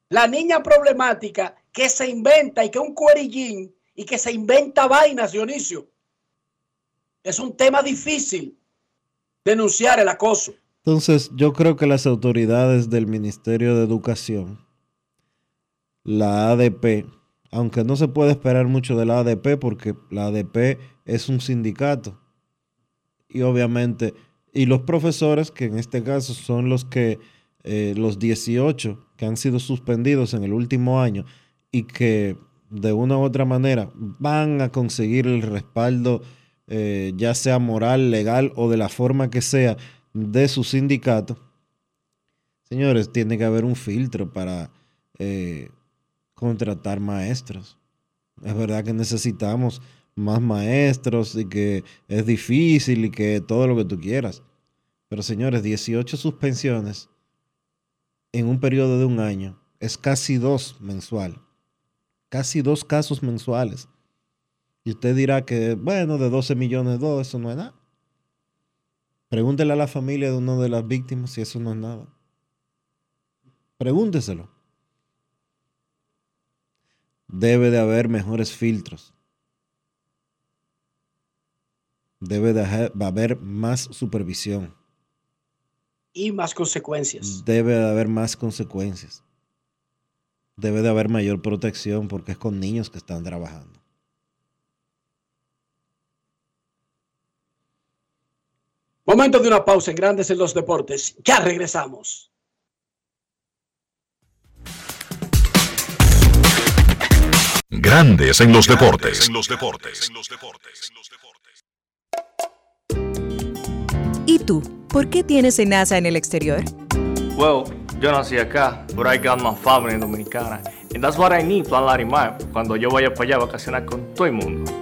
la niña problemática que se inventa y que un cuerillín y que se inventa vainas, Dionisio. Es un tema difícil denunciar el acoso. Entonces, yo creo que las autoridades del Ministerio de Educación, la ADP, aunque no se puede esperar mucho de la ADP porque la ADP es un sindicato. Y obviamente, y los profesores, que en este caso son los que, eh, los 18 que han sido suspendidos en el último año y que de una u otra manera van a conseguir el respaldo, eh, ya sea moral, legal o de la forma que sea, de su sindicato. Señores, tiene que haber un filtro para eh, contratar maestros. Es verdad que necesitamos más maestros y que es difícil y que todo lo que tú quieras. Pero señores, 18 suspensiones en un periodo de un año es casi dos mensual. Casi dos casos mensuales. Y usted dirá que, bueno, de 12 millones, dos, eso no es nada. Pregúntele a la familia de una de las víctimas si eso no es nada. Pregúnteselo. Debe de haber mejores filtros. Debe de haber más supervisión. Y más consecuencias. Debe de haber más consecuencias. Debe de haber mayor protección porque es con niños que están trabajando. Momento de una pausa en Grandes en los Deportes. Ya regresamos. Grandes en los deportes. ¿Y tú? ¿Por qué tienes NASA en el exterior? Well, yo nací acá, but I got my family dominicana. And that's what I need, Plan Larimar, cuando yo vaya para allá a vacacionar con todo el mundo.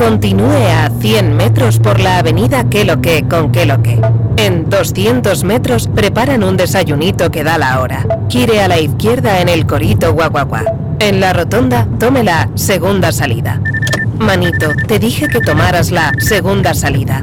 Continúe a 100 metros por la avenida Queloque con Queloque. En 200 metros preparan un desayunito que da la hora. Gire a la izquierda en el Corito Guaguaguá. En la rotonda, tome la segunda salida. Manito, te dije que tomaras la segunda salida.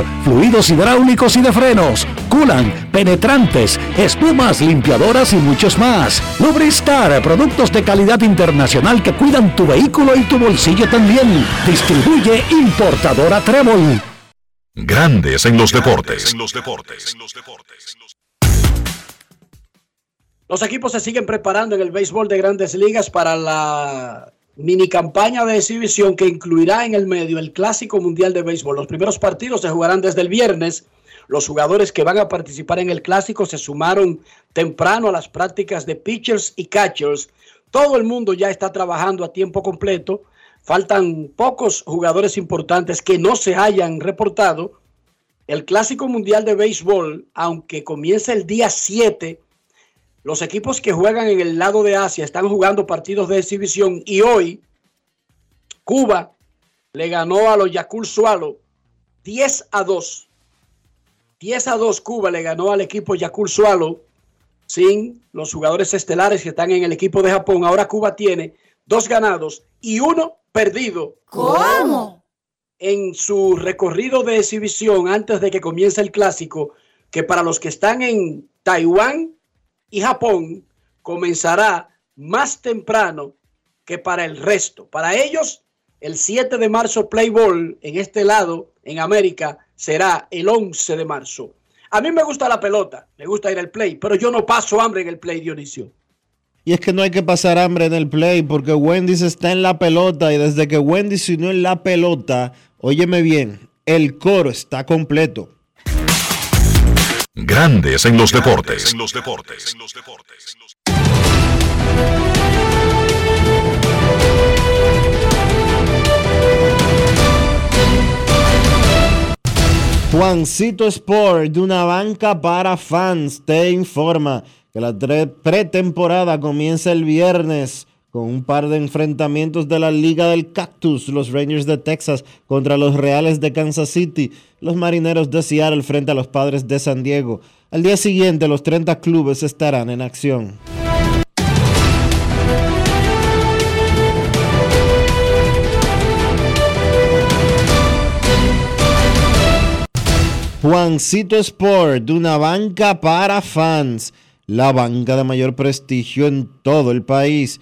fluidos hidráulicos y de frenos, culan, penetrantes, espumas, limpiadoras y muchos más. Lubristar, productos de calidad internacional que cuidan tu vehículo y tu bolsillo también. Distribuye importadora Trébol. Grandes en los deportes. Los equipos se siguen preparando en el béisbol de grandes ligas para la mini campaña de exhibición que incluirá en el medio el Clásico Mundial de Béisbol. Los primeros partidos se jugarán desde el viernes. Los jugadores que van a participar en el Clásico se sumaron temprano a las prácticas de pitchers y catchers. Todo el mundo ya está trabajando a tiempo completo. Faltan pocos jugadores importantes que no se hayan reportado. El Clásico Mundial de Béisbol, aunque comienza el día 7, los equipos que juegan en el lado de Asia están jugando partidos de exhibición y hoy Cuba le ganó a los Yakul Sualo 10 a 2. 10 a 2 Cuba le ganó al equipo Yakul Sualo sin los jugadores estelares que están en el equipo de Japón. Ahora Cuba tiene dos ganados y uno perdido. ¿Cómo? En su recorrido de exhibición antes de que comience el clásico, que para los que están en Taiwán y Japón comenzará más temprano que para el resto. Para ellos, el 7 de marzo Play Ball en este lado, en América, será el 11 de marzo. A mí me gusta la pelota, me gusta ir al play, pero yo no paso hambre en el play, Dionisio. Y es que no hay que pasar hambre en el play porque Wendy's está en la pelota y desde que Wendy's se unió en la pelota, óyeme bien, el coro está completo. Grandes en los deportes. Juancito Sport, de una banca para fans, te informa que la pretemporada comienza el viernes con un par de enfrentamientos de la Liga del Cactus, los Rangers de Texas contra los Reales de Kansas City, los Marineros de Seattle frente a los Padres de San Diego. Al día siguiente, los 30 clubes estarán en acción. Juancito Sport, una banca para fans, la banca de mayor prestigio en todo el país,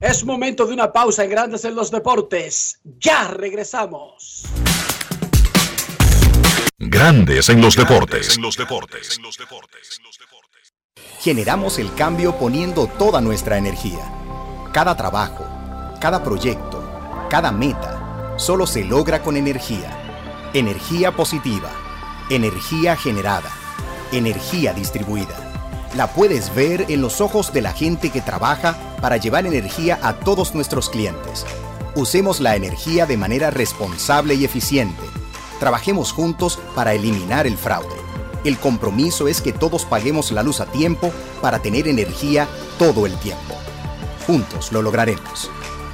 Es momento de una pausa en Grandes en los Deportes. Ya regresamos. Grandes en los deportes. Generamos el cambio poniendo toda nuestra energía. Cada trabajo, cada proyecto, cada meta, solo se logra con energía. Energía positiva. Energía generada. Energía distribuida. La puedes ver en los ojos de la gente que trabaja para llevar energía a todos nuestros clientes. Usemos la energía de manera responsable y eficiente. Trabajemos juntos para eliminar el fraude. El compromiso es que todos paguemos la luz a tiempo para tener energía todo el tiempo. Juntos lo lograremos.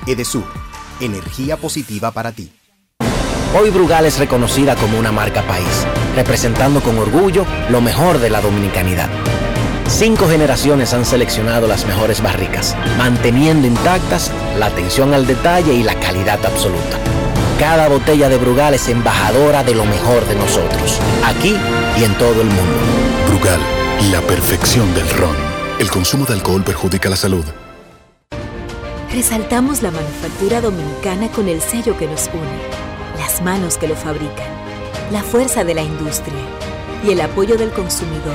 Edesur, energía positiva para ti. Hoy Brugal es reconocida como una marca país, representando con orgullo lo mejor de la dominicanidad. Cinco generaciones han seleccionado las mejores barricas, manteniendo intactas la atención al detalle y la calidad absoluta. Cada botella de Brugal es embajadora de lo mejor de nosotros, aquí y en todo el mundo. Brugal, la perfección del ron. El consumo de alcohol perjudica la salud. Resaltamos la manufactura dominicana con el sello que nos une, las manos que lo fabrican, la fuerza de la industria y el apoyo del consumidor,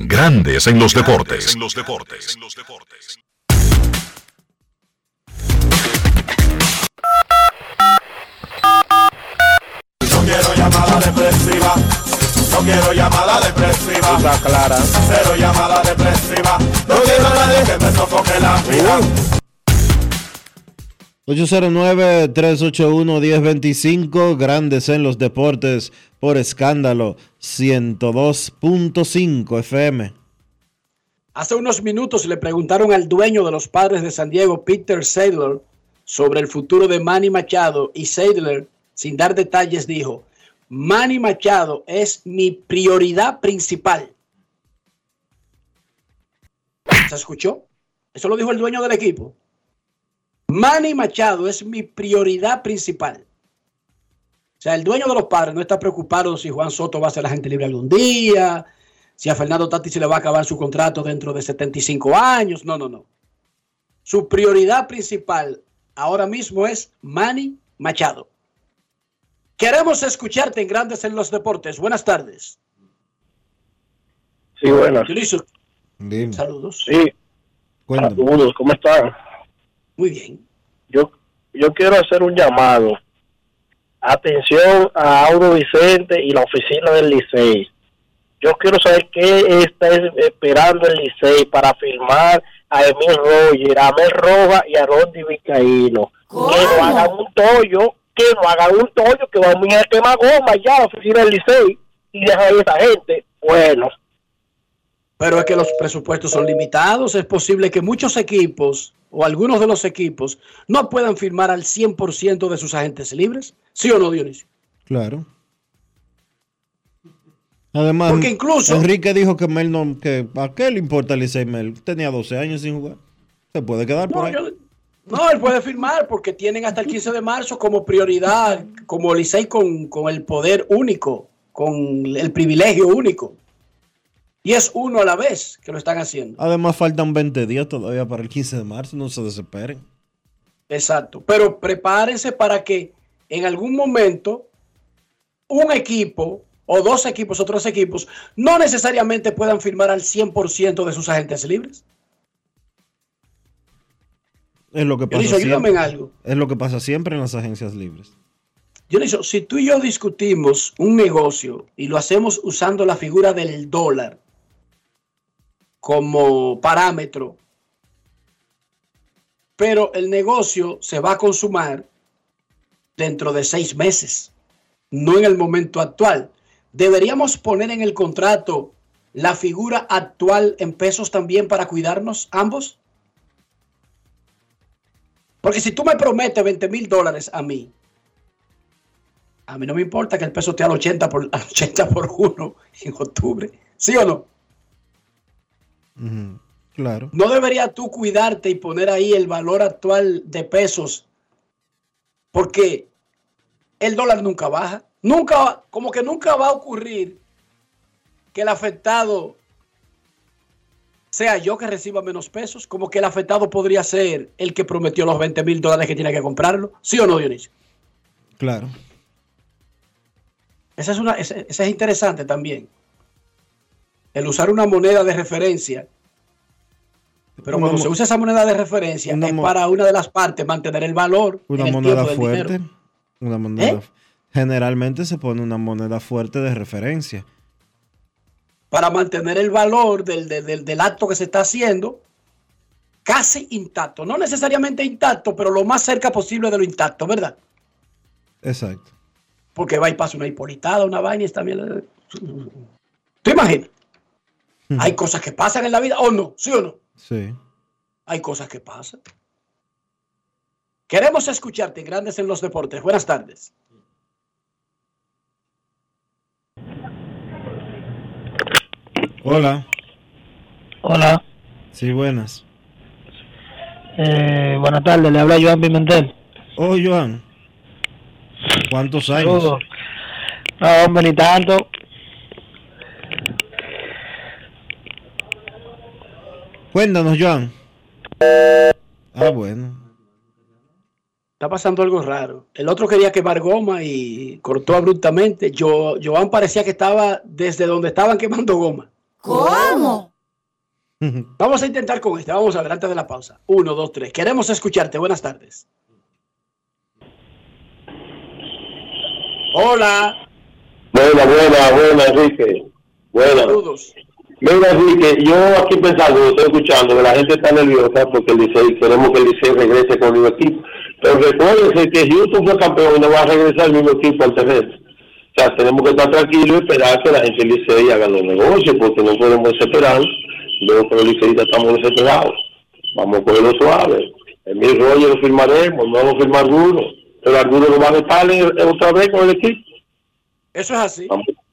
Grandes en los deportes. No quiero llamada depresiva. No quiero llamada depresiva. Está clara. Cero llamada depresiva. No quiero a nadie que me sofoque la vida. 809-381-1025, Grandes en los Deportes, por escándalo, 102.5 FM. Hace unos minutos le preguntaron al dueño de los padres de San Diego, Peter Sadler, sobre el futuro de Manny Machado y Sadler, sin dar detalles, dijo, Manny Machado es mi prioridad principal. ¿Se escuchó? Eso lo dijo el dueño del equipo. Manny Machado es mi prioridad principal. O sea, el dueño de los padres no está preocupado si Juan Soto va a ser agente libre algún día, si a Fernando Tati se le va a acabar su contrato dentro de 75 años. No, no, no. Su prioridad principal ahora mismo es Manny Machado. Queremos escucharte en Grandes en los Deportes. Buenas tardes. Sí, buenas. Saludos. Sí. Saludos, ¿cómo están? Muy bien. Yo, yo quiero hacer un llamado. Atención a Auro Vicente y la oficina del Licey. Yo quiero saber qué está esperando el Licey para firmar a Emil Roger, a Mel Roja y a Rondi Vizcaíno. Que no hagan un tollo, que no hagan un tollo, que vamos a quemar goma ya a la oficina del Licey y dejar a esa gente. Bueno, Pero es que los presupuestos son limitados. Es posible que muchos equipos o algunos de los equipos no puedan firmar al 100% de sus agentes libres. ¿Sí o no, Dionisio? Claro. Además, Porque incluso- Enrique dijo que Mel no, que ¿a qué le importa el Licey Mel? Tenía 12 años sin jugar. Se puede quedar por No, ahí. yo- no, él puede firmar porque tienen hasta el 15 de marzo como prioridad, como Licey con, con el poder único, con el privilegio único. Y es uno a la vez que lo están haciendo. Además, faltan 20 días todavía para el 15 de marzo. No se desesperen. Exacto. Pero prepárense para que en algún momento un equipo o dos equipos, otros equipos, no necesariamente puedan firmar al 100% de sus agentes libres. Es lo que pasa Dionisio, siempre. en algo. Es lo que pasa siempre en las agencias libres. Dionisio, si tú y yo discutimos un negocio y lo hacemos usando la figura del dólar como parámetro, pero el negocio se va a consumar dentro de seis meses, no en el momento actual. ¿Deberíamos poner en el contrato la figura actual en pesos también para cuidarnos ambos? Porque si tú me prometes 20 mil dólares a mí, a mí no me importa que el peso esté al 80 por, al 80 por 1 en octubre. ¿Sí o no? Claro. ¿No deberías tú cuidarte y poner ahí el valor actual de pesos? Porque el dólar nunca baja. Nunca, va- como que nunca va a ocurrir que el afectado sea yo que reciba menos pesos, como que el afectado podría ser el que prometió los 20 mil dólares que tiene que comprarlo. ¿Sí o no, Dionisio? Claro. Esa es, una, esa, esa es interesante también. El usar una moneda de referencia. Pero cuando se usa esa moneda de referencia es para una de las partes mantener el valor Una en el moneda tiempo del fuerte. dinero. Una moneda. ¿Eh? Generalmente se pone una moneda fuerte de referencia. Para mantener el valor del, del- del- acto que se está haciendo casi intacto. No necesariamente intacto, pero lo más cerca posible de lo intacto, ¿verdad? Exacto. Porque va y pasa una hipolitada, una vaina y está bien. ¿Te Hay cosas que pasan en la vida o no, ¿sí o no? Sí. Hay cosas que pasan. Queremos escucharte Grandes en los Deportes. Buenas tardes. Hola. Hola, Sí, buenas. eh, buenas tardes, le habla Joan Pimentel. Oh, Joan. ¿Cuántos años? No, hombre, ni tanto. Cuéntanos, Joan. Ah, bueno. Está pasando algo raro. El otro quería quemar goma y cortó abruptamente. Yo, Joan parecía que estaba desde donde estaban quemando goma. ¿Cómo? Vamos a intentar con este. Vamos a ver antes de la pausa. Uno, dos, tres. Queremos escucharte. Buenas tardes. Hola. Buena, buena, buena, Enrique. Buena. Saludos. Mira, Enrique, yo aquí pensando, estoy escuchando que la gente está nerviosa porque el Licey, queremos que el Licey regrese con el mismo equipo. Pero recuérdense que Houston fue campeón y no va a regresar el mismo equipo al terrestre. O sea, tenemos que estar tranquilos y esperar que la gente del Licey haga los negocios porque no podemos desesperar. Luego que los liceístas estamos desesperados. Vamos a cogerlo suave. El mi rollo lo firmaremos, no lo firma alguno. Pero algunos lo van a estar en- en otra vez con el equipo. Eso es así.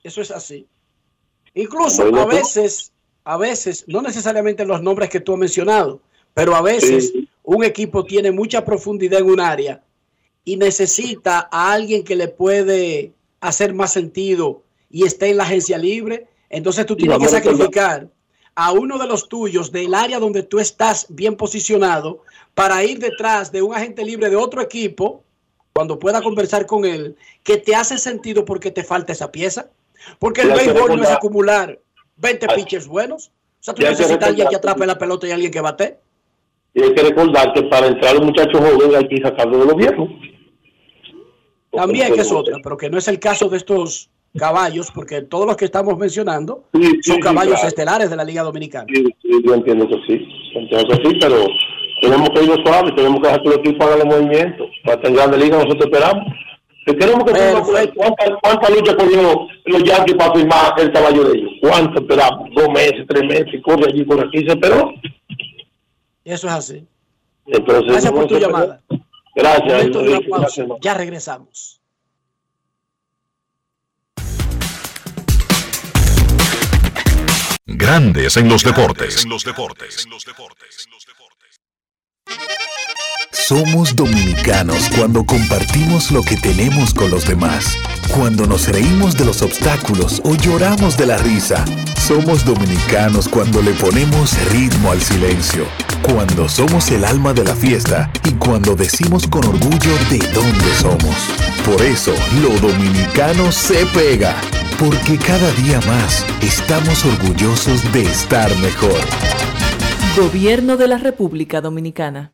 Eso es así. Incluso a veces, a veces, no necesariamente los nombres que tú has mencionado, pero a veces un equipo tiene mucha profundidad en un área y necesita a alguien que le puede hacer más sentido y esté en la agencia libre. Entonces tú tienes que sacrificar a uno de los tuyos del área donde tú estás bien posicionado para ir detrás de un agente libre de otro equipo cuando pueda conversar con él, que te hace sentido porque te falta esa pieza. Porque el béisbol no es acumular 20 pitchers buenos. O sea, tú necesitas a alguien que atrape la pelota y alguien que bate. Y hay que recordar que para entrar los muchachos jóvenes hay que sacarlos de los viejos. También que es otra, pero que no es el caso de estos caballos, porque todos los que estamos mencionando Sí, son caballos claro. estelares de la Liga Dominicana. Sí, sí, yo entiendo que sí, yo entiendo que sí, pero tenemos que irnos suave, tenemos que dejar que los equipos hagan los movimientos. Para en grande liga nosotros esperamos. Que queremos que eso. ¿Cuánta, cuánta lucha corrió los Yankees para firmar el caballo de ellos? ¿Cuánto esperamos? Dos meses, tres meses, corre allí, corre aquí, se esperó. Eso es así. Entonces, Gracias por tu llamada. Gracias. Momento de una Enrique, pausa. gracias, hermano. Ya regresamos. Grandes en los deportes. Somos dominicanos cuando compartimos lo que tenemos con los demás. Cuando nos reímos de los obstáculos o lloramos de la risa. Somos dominicanos cuando le ponemos ritmo al silencio. Cuando somos el alma de la fiesta y cuando decimos con orgullo de dónde somos. Por eso, lo dominicano se pega. Porque cada día más estamos orgullosos de estar mejor. Gobierno de la República Dominicana.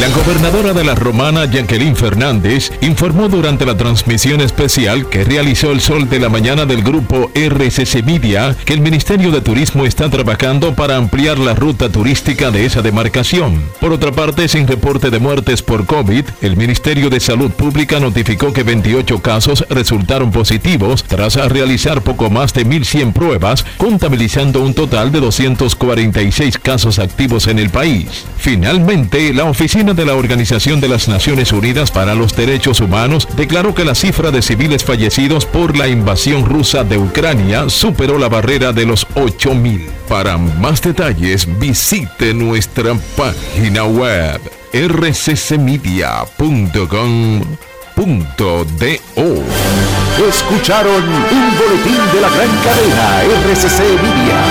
La gobernadora de la Romana, Jacqueline Fernández, informó durante la transmisión especial que realizó el sol de la mañana del grupo RCC Media que el Ministerio de Turismo está trabajando para ampliar la ruta turística de esa demarcación. Por otra parte, sin reporte de muertes por COVID, el Ministerio de Salud Pública notificó que 28 casos resultaron positivos tras realizar poco más de 1.100 pruebas, contabilizando un total de 246 casos activos en el país. Finalmente, la Oficina de la Organización de las Naciones Unidas para los Derechos Humanos declaró que la cifra de civiles fallecidos por la invasión rusa de Ucrania superó la barrera de los 8.000. Para más detalles, visite nuestra página web rccmedia.com.do. Escucharon un boletín de la gran cadena RCC Media.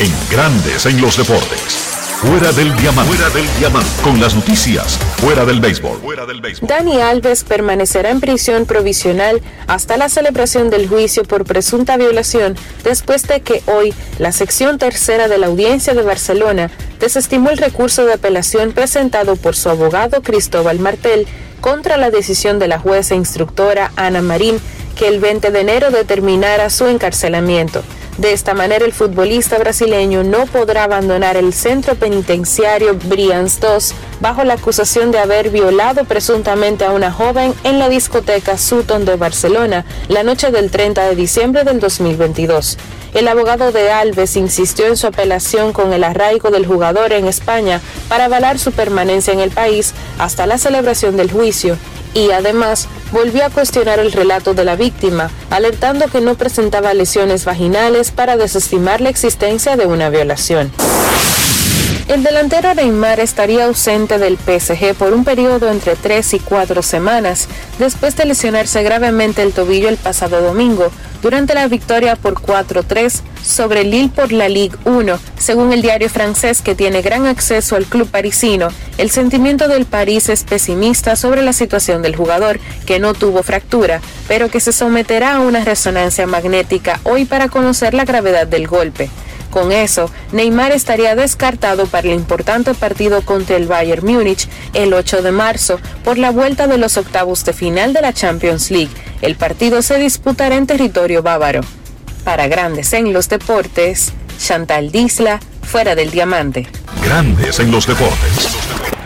En Grandes en los deportes. Fuera del diamante. Fuera del diamante. Con las noticias. Fuera del béisbol. Fuera del béisbol. Dani Alves permanecerá en prisión provisional hasta la celebración del juicio por presunta violación después de que hoy la sección tercera de la audiencia de Barcelona desestimó el recurso de apelación presentado por su abogado Cristóbal Martel contra la decisión de la jueza instructora Ana Marín que el 20 de enero determinara su encarcelamiento. De esta manera, el futbolista brasileño no podrá abandonar el centro penitenciario Brians II bajo la acusación de haber violado presuntamente a una joven en la discoteca Sutton de Barcelona la noche del 30 de diciembre del 2022. El abogado de Alves insistió en su apelación con el arraigo del jugador en España para avalar su permanencia en el país hasta la celebración del juicio y además volvió a cuestionar el relato de la víctima, alertando que no presentaba lesiones vaginales para desestimar la existencia de una violación. El delantero Neymar estaría ausente del PSG por un periodo entre 3 y 4 semanas, después de lesionarse gravemente el tobillo el pasado domingo, durante la victoria por 4-3 sobre Lille por la Ligue 1, según el diario francés que tiene gran acceso al club parisino. El sentimiento del París es pesimista sobre la situación del jugador, que no tuvo fractura, pero que se someterá a una resonancia magnética hoy para conocer la gravedad del golpe. Con eso, Neymar estaría descartado para el importante partido contra el Bayern Múnich el 8 de marzo por la vuelta de los octavos de final de la Champions League. El partido se disputará en territorio bávaro. Para Grandes en los Deportes, Chantal Disla, fuera del diamante. Grandes en los deportes.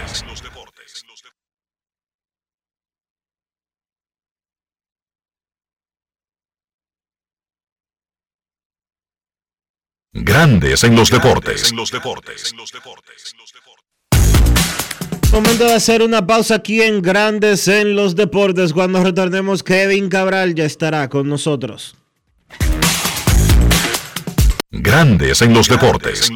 Grandes en los deportes. Momento de hacer una pausa aquí en Grandes en los Deportes. Cuando retornemos, Kevin Cabral ya estará con nosotros. Grandes en los deportes.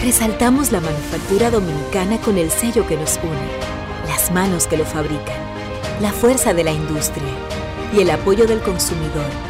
Resaltamos la manufactura dominicana con el sello que nos une, las manos que lo fabrican, la fuerza de la industria y el apoyo del consumidor,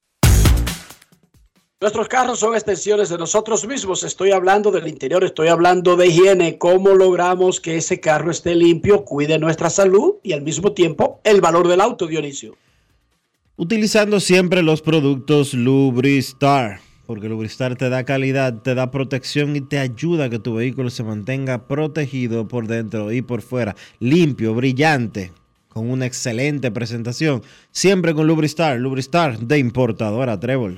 Nuestros carros son extensiones de nosotros mismos. Estoy hablando del interior, estoy hablando de higiene. ¿Cómo logramos que ese carro esté limpio, cuide nuestra salud y al mismo tiempo el valor del auto, Dionisio? Utilizando siempre los productos Lubristar, porque Lubristar te da calidad, te da protección y te ayuda a que tu vehículo se mantenga protegido por dentro y por fuera, limpio, brillante, con una excelente presentación. Siempre con Lubristar, Lubristar de importadora Trébol.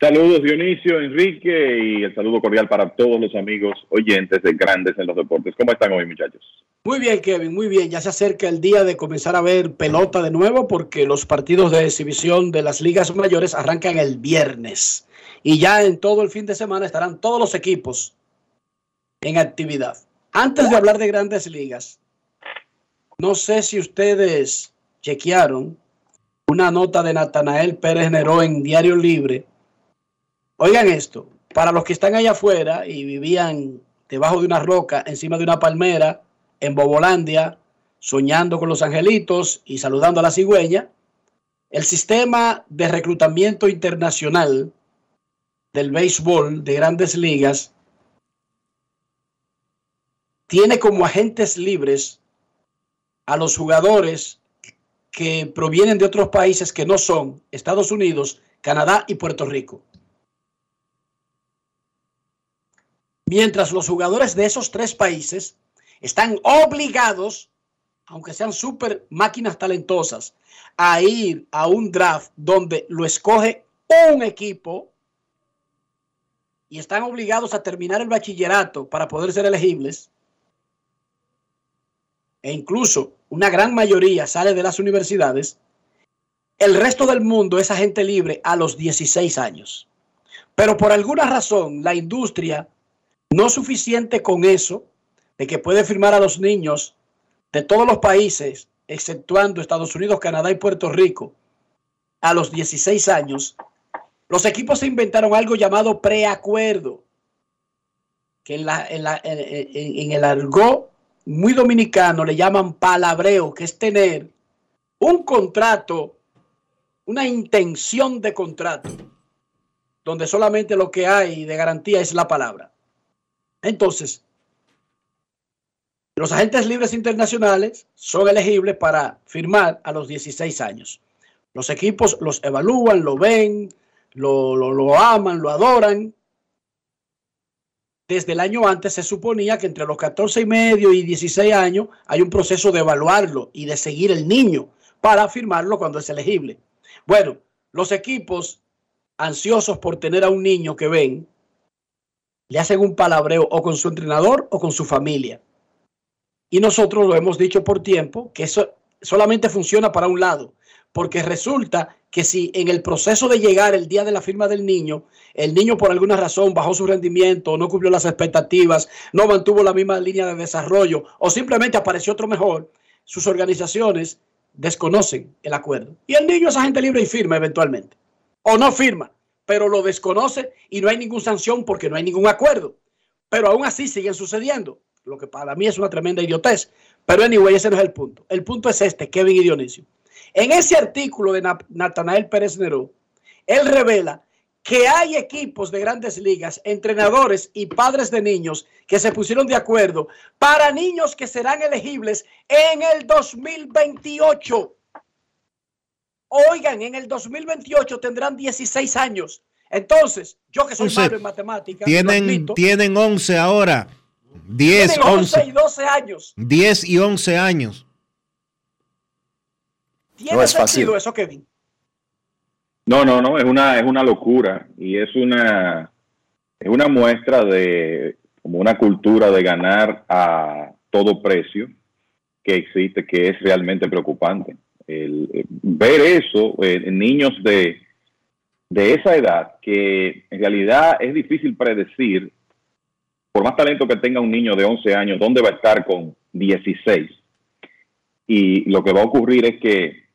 Saludos Dionisio, Enrique y el saludo cordial para todos los amigos oyentes de Grandes en los Deportes. ¿Cómo están hoy muchachos? Muy bien, Kevin, muy bien. Ya se acerca el día de comenzar a ver pelota de nuevo porque los partidos de exhibición de las ligas mayores arrancan el viernes. Y ya en todo el fin de semana estarán todos los equipos en actividad. Antes de hablar de grandes ligas, no sé si ustedes chequearon una nota de Natanael Pérez Neró en Diario Libre. Oigan esto, para los que están allá afuera y vivían debajo de una roca, encima de una palmera, en Bobolandia, soñando con los angelitos y saludando a la cigüeña, el sistema de reclutamiento internacional del béisbol de grandes ligas tiene como agentes libres a los jugadores que provienen de otros países que no son Estados Unidos, Canadá y Puerto Rico. Mientras los jugadores de esos tres países están obligados, aunque sean super máquinas talentosas, a ir a un draft donde lo escoge un equipo y están obligados a terminar el bachillerato para poder ser elegibles, e incluso una gran mayoría sale de las universidades, el resto del mundo es agente libre a los 16 años. Pero por alguna razón la industria no suficiente con eso, de que puede firmar a los niños de todos los países, exceptuando Estados Unidos, Canadá y Puerto Rico, a los 16 años, los equipos se inventaron algo llamado preacuerdo, que en, la, en, la, el argot muy dominicano le llaman palabreo, que es tener un contrato, una intención de contrato, donde solamente lo que hay de garantía es la palabra. Entonces, los agentes libres internacionales son elegibles para firmar a los 16 años. Los equipos los evalúan, lo ven, lo, lo, aman, lo adoran desde el año antes se suponía que entre los 14 y medio y 16 años hay un proceso de evaluarlo y de seguir el niño para firmarlo cuando es elegible. Bueno, los equipos ansiosos por tener a un niño que ven, le hacen un palabreo o con su entrenador o con su familia. Y nosotros lo hemos dicho por tiempo que eso solamente funciona para un lado, porque resulta que si en el proceso de llegar el día de la firma del niño, el niño por alguna razón bajó su rendimiento, no cumplió las expectativas, no mantuvo la misma línea de desarrollo o simplemente apareció otro mejor, sus organizaciones desconocen el acuerdo. Y el niño es agente libre y firma eventualmente. O no firma, pero lo desconoce y no hay ninguna sanción porque no hay ningún acuerdo. Pero aún así siguen sucediendo, lo que para mí es una tremenda idiotez. Pero anyway, ese no es el punto. El punto es este, Kevin y Dionisio. En ese artículo de Natanael Pérez Neró, él revela que hay equipos de grandes ligas, entrenadores y padres de niños que se pusieron de acuerdo para niños que serán elegibles en el 2028. Oigan, en el 2028 tendrán 16 años. Entonces, yo que soy Entonces, malo en matemáticas, Tienen, admito, tienen 11 ahora. 10, tienen 11 y 11. 12 años. 10 y 11 años. ¿Tiene No es sentido fácil. eso, Kevin? No, no, no, es una, es una locura y es una, es una muestra de como una cultura de ganar a todo precio que existe, que es realmente preocupante. El, eh, ver eso eh, en niños de, de esa edad, que en realidad es difícil predecir, por más talento que tenga un niño de 11 años, dónde va a estar con 16. Y lo que va a ocurrir es que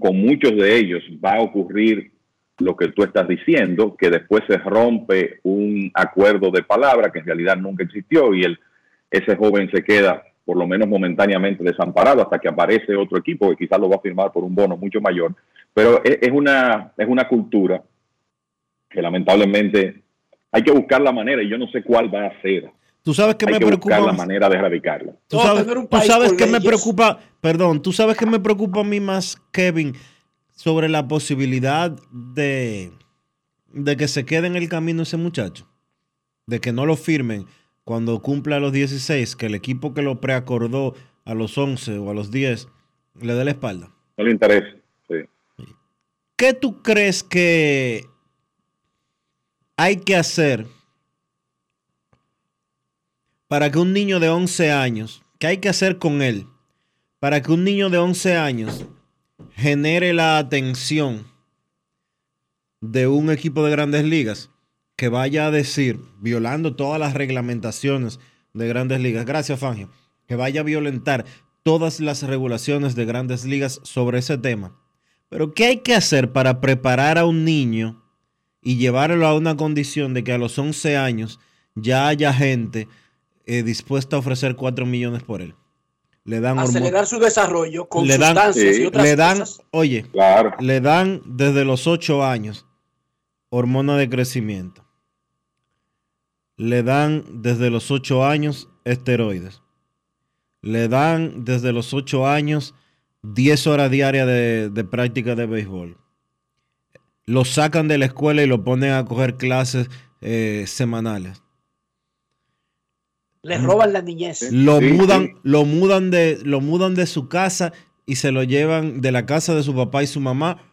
con muchos de ellos va a ocurrir lo que tú estás diciendo, que después se rompe un acuerdo de palabra que en realidad nunca existió y el, ese joven se queda por lo menos momentáneamente desamparado hasta que aparece otro equipo que quizás lo va a firmar por un bono mucho mayor. Pero es, una, es una cultura que lamentablemente hay que buscar la manera y yo no sé cuál va a ser. Tú sabes que hay me que preocupa. buscar la manera de erradicarla. Tú sabes, tú sabes que me preocupa, perdón, tú sabes que me preocupa a mí más, Kevin, sobre la posibilidad de, de que se quede en el camino ese muchacho, de que no lo firmen cuando cumpla los 16, que el equipo que lo preacordó a los 11 o a los 10 le dé la espalda. No le interesa. Sí. ¿Qué tú crees que hay que hacer para que un niño de 11 años, qué hay que hacer con él, para que un niño de 11 años genere la atención de un equipo de grandes ligas que vaya a decir, violando todas las reglamentaciones de grandes ligas, gracias Fangio, que vaya a violentar todas las regulaciones de grandes ligas sobre ese tema. Pero ¿qué hay que hacer para preparar a un niño y llevarlo a una condición de que a los 11 años ya haya gente eh, dispuesta a ofrecer 4 millones por él? Le dan Acelerar su desarrollo con le dan, sustancias y otras le dan, cosas. oye, le dan desde los 8 años hormona de crecimiento. Le dan desde los 8 años esteroides. Le dan desde los 8 años 10 horas diarias de, de práctica de béisbol. Lo sacan de la escuela y lo ponen a coger clases eh, semanales. Les roban la niñez. Lo mudan, lo mudan de, lo mudan de su casa y se lo llevan de la casa de su papá y su mamá.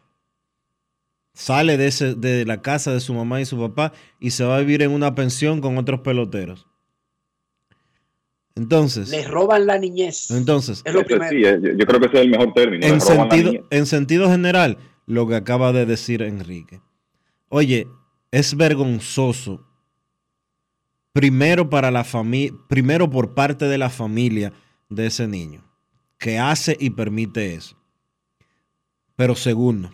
Sale de, ese, de la casa de su mamá y su papá y se va a vivir en una pensión con otros peloteros. Entonces, Les roban la niñez. entonces, Es lo primero. sí, eh, yo, yo creo que ese es el mejor término. en sentido, en sentido general, lo que acaba de decir Enrique. Oye, es vergonzoso. Primero para la familia, primero por parte de la familia de ese niño, que hace y permite eso. Pero segundo,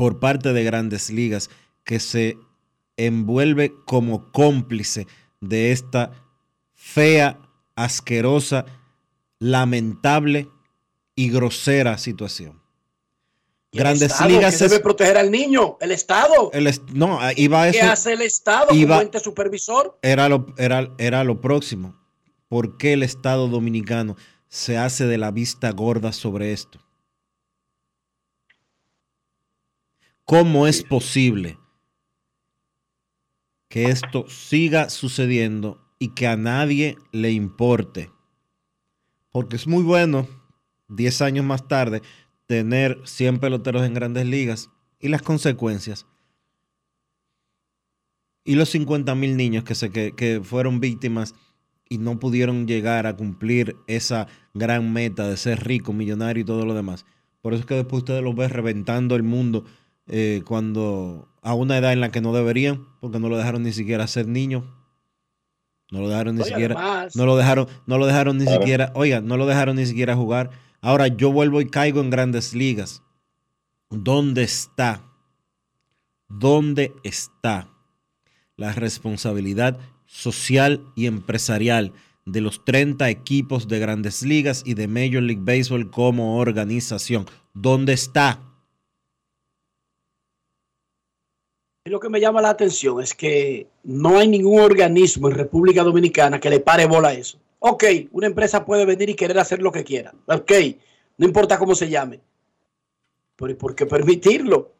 por parte de grandes ligas, que se envuelve como cómplice de esta fea, asquerosa, lamentable y grosera situación. Y Grandes Estado, ligas es- debe proteger al niño, el Estado. el est- no, iba a ¿Qué eso. hace el Estado iba- como ente supervisor? Era lo, era, era lo próximo. ¿Por qué el Estado dominicano se hace de la vista gorda sobre esto? ¿Cómo es posible que esto siga sucediendo y que a nadie le importe? Porque es muy bueno, 10 años más tarde, tener 100 peloteros en grandes ligas y las consecuencias. Y los 50 mil niños que, se, que, que fueron víctimas y no pudieron llegar a cumplir esa gran meta de ser rico, millonario y todo lo demás. Por eso es que después ustedes los ven reventando el mundo eh, cuando a una edad en la que no deberían, porque no lo dejaron ni siquiera ser niño. No lo dejaron ni Oye, siquiera. además- no lo dejaron, no lo dejaron ni Claro. siquiera. Oiga, no lo dejaron ni siquiera jugar. Ahora yo vuelvo y caigo en grandes ligas. ¿Dónde está? ¿Dónde está la responsabilidad social y empresarial de los 30 equipos de grandes ligas y de Major League Baseball como organización? ¿Dónde está? Y lo que me llama la atención es que no hay ningún organismo en República Dominicana que le pare bola a eso. Ok, una empresa puede venir y querer hacer lo que quiera. Ok, no importa cómo se llame. Pero ¿y por qué permitirlo?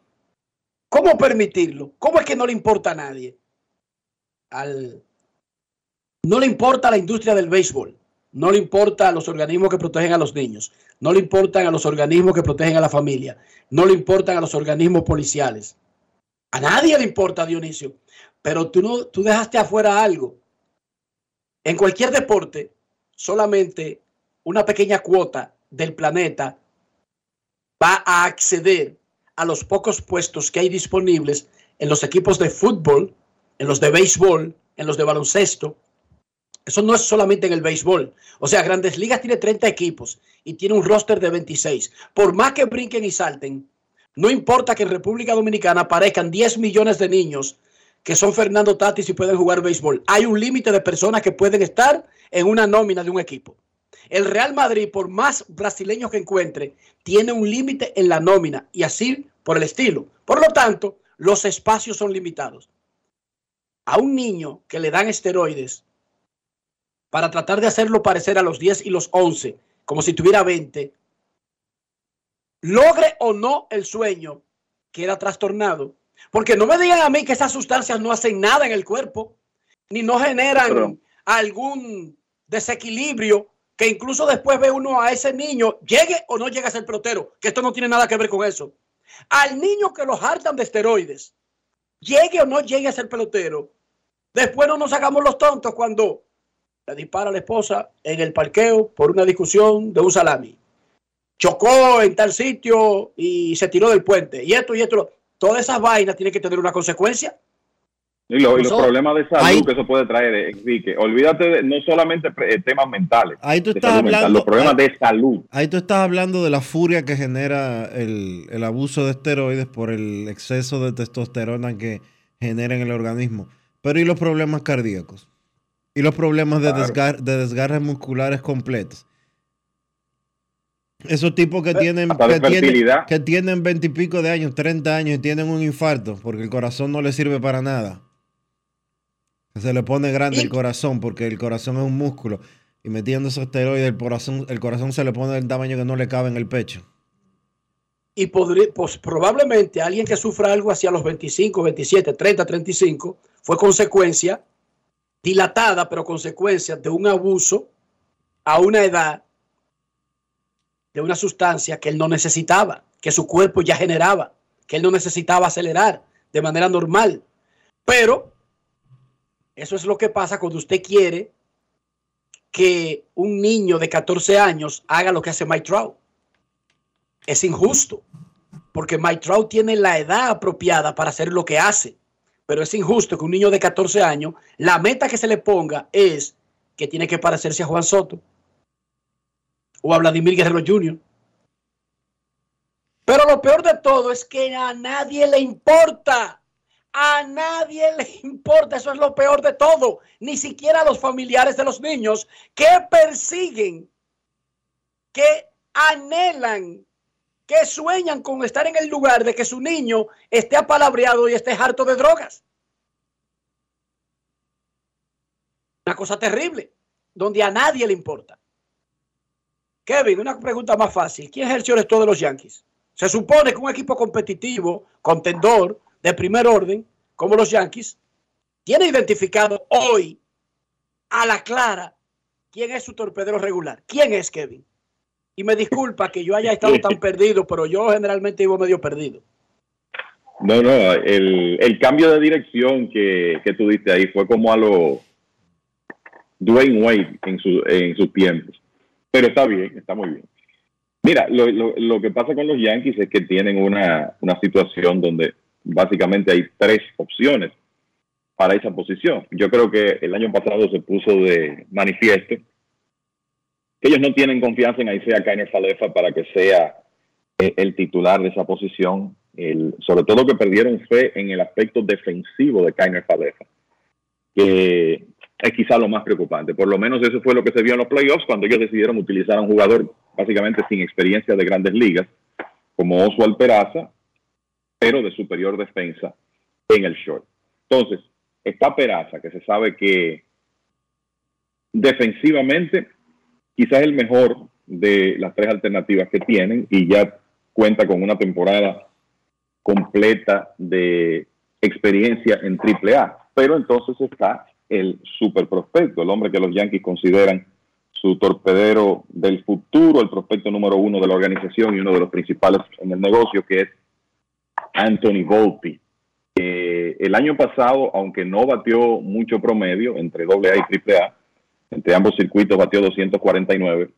¿Cómo permitirlo? ¿Cómo es que no le importa a nadie? Al, no le importa a la industria del béisbol. No le importa a los organismos que protegen a los niños. No le importan a los organismos que protegen a la familia. No le importan a los organismos policiales. A nadie le importa, Dionisio. Pero tú, no, tú dejaste afuera algo. En cualquier deporte, solamente una pequeña cuota del planeta va a acceder a los pocos puestos que hay disponibles en los equipos de fútbol, en los de béisbol, en los de baloncesto. Eso no es solamente en el béisbol. O sea, Grandes Ligas tiene 30 equipos y tiene un roster de 26. Por más que brinquen y salten, no importa que en República Dominicana aparezcan 10 millones de niños que son Fernando Tatis y pueden jugar béisbol. Hay un límite de personas que pueden estar en una nómina de un equipo. El Real Madrid, por más brasileños que encuentre, tiene un límite en la nómina y así por el estilo. Por lo tanto, los espacios son limitados. A un niño que le dan esteroides para tratar de hacerlo parecer a los 10 y los 11, como si tuviera 20, logre o no el sueño, queda trastornado. Porque no me digan a mí que esas sustancias no hacen nada en el cuerpo, ni no generan Pero- algún desequilibrio que incluso después ve uno a ese niño, llegue o no llegue a ser pelotero, que esto no tiene nada que ver con eso. Al niño que los hartan de esteroides, llegue o no llegue a ser pelotero, después no nos hagamos los tontos cuando le dispara a la esposa en el parqueo por una discusión de un salami. Chocó en tal sitio y se tiró del puente. Y esto y esto. Todas esas vainas tienen que tener una consecuencia. Y, lo- y los problemas de salud Ahí- que eso puede traer, eh, Enrique. Olvídate de no solamente eh, temas mentales. Ahí tú estás mental, hablando- los problemas ahí- de salud. Ahí tú estás hablando de la furia que genera el, el abuso de esteroides por el exceso de testosterona que genera en el organismo. Pero ¿y los problemas cardíacos? ¿Y los problemas de, Claro. desgar- de desgarres musculares completos? Esos tipos que tienen, hasta de que tienen, que tienen 20 y pico de años, 30 años y tienen un infarto porque el corazón no les sirve para nada. Se le pone grande el corazón porque el corazón es un músculo. Y metiendo esos esteroides, el corazón, el corazón se le pone del tamaño que no le cabe en el pecho. Y podría, pues probablemente alguien que sufra algo hacia los 25, 27, 30, 35 fue consecuencia dilatada, pero consecuencia de un abuso a una edad de una sustancia que él no necesitaba, que su cuerpo ya generaba, que él no necesitaba acelerar de manera normal. Pero eso es lo que pasa cuando usted quiere que un niño de 14 años haga lo que hace Mike Trout. Es injusto, porque Mike Trout tiene la edad apropiada para hacer lo que hace. Pero es injusto que un niño de 14 años, la meta que se le ponga es que tiene que parecerse a Juan Soto o a Vladimir Guerrero Jr. Pero lo peor de todo es que a nadie le importa. A nadie le importa. Eso es lo peor de todo. Ni siquiera a los familiares de los niños que persiguen, que anhelan, que sueñan con estar en el lugar de que su niño esté apalabreado y esté harto de drogas. Una cosa terrible, donde a nadie le importa. Kevin, una pregunta más fácil. ¿Quién es el shortstop de los Yankees? Se supone que un equipo competitivo, contendor, de primer orden, como los Yankees, tiene identificado hoy a la clara quién es su torpedero regular. ¿Quién es Kevin? Y me disculpa que yo haya estado tan perdido, pero yo generalmente vivo medio perdido. No, no, el, el cambio de dirección que, que tú diste ahí fue como a lo Dwayne Wade en, su, en sus tiempos. Pero está bien, está muy bien. Mira, lo, lo, lo que pasa con los Yankees es que tienen una, una situación donde básicamente hay tres opciones para esa posición. Yo creo que el año pasado se puso de manifiesto que ellos no tienen confianza en Isaiah Kainer Falefa para que sea eh, el titular de esa posición. El, sobre todo que perdieron fe en el aspecto defensivo de Kainer Falefa, que es quizá lo más preocupante. Por lo menos eso fue lo que se vio en los playoffs cuando ellos decidieron utilizar a un jugador básicamente sin experiencia de grandes ligas, como Oswald Peraza, pero de superior defensa en el short. Entonces, está Peraza, que se sabe que defensivamente quizás el mejor de las tres alternativas que tienen y ya cuenta con una temporada completa de experiencia en AAA. Pero entonces está el super prospecto, el hombre que los Yankees consideran su torpedero del futuro, el prospecto número uno de la organización y uno de los principales en el negocio, que es Anthony Volpi. El año pasado, aunque no batió mucho promedio entre AA y AAA, entre ambos circuitos batió 249,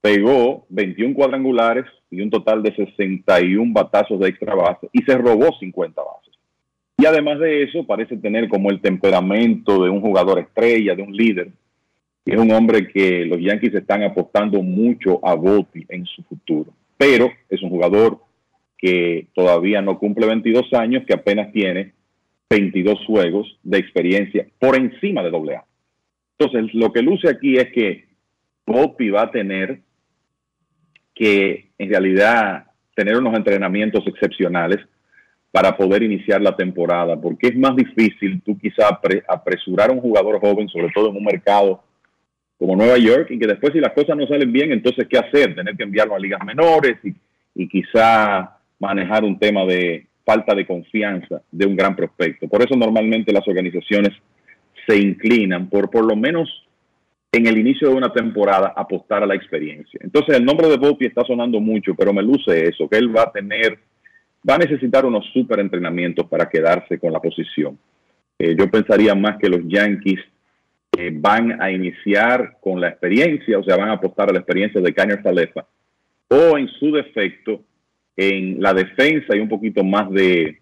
pegó 21 cuadrangulares y un total de 61 batazos de extra base y se robó 50 bases. Y además de eso, parece tener como el temperamento de un jugador estrella, de un líder. Y es un hombre que los Yankees están apostando mucho a Volpi en su futuro. Pero es un jugador que todavía no cumple 22 años, que apenas tiene 22 juegos de experiencia por encima de AA. Entonces, lo que luce aquí es que Volpi va a tener que en realidad tener unos entrenamientos excepcionales para poder iniciar la temporada, porque es más difícil tú quizá apresurar a un jugador joven, sobre todo en un mercado como Nueva York, y que después si las cosas no salen bien, entonces ¿qué hacer? Tener que enviarlo a ligas menores y, y quizá manejar un tema de falta de confianza de un gran prospecto. Por eso normalmente las organizaciones se inclinan por por lo menos en el inicio de una temporada apostar a la experiencia. Entonces el nombre de Volpi está sonando mucho, pero me luce eso, que él va a tener, va a necesitar unos super entrenamientos para quedarse con la posición. Eh, yo pensaría más que los Yankees eh, van a iniciar con la experiencia, o sea, van a apostar a la experiencia de Kanye Falefa, o en su defecto, en la defensa y un poquito más de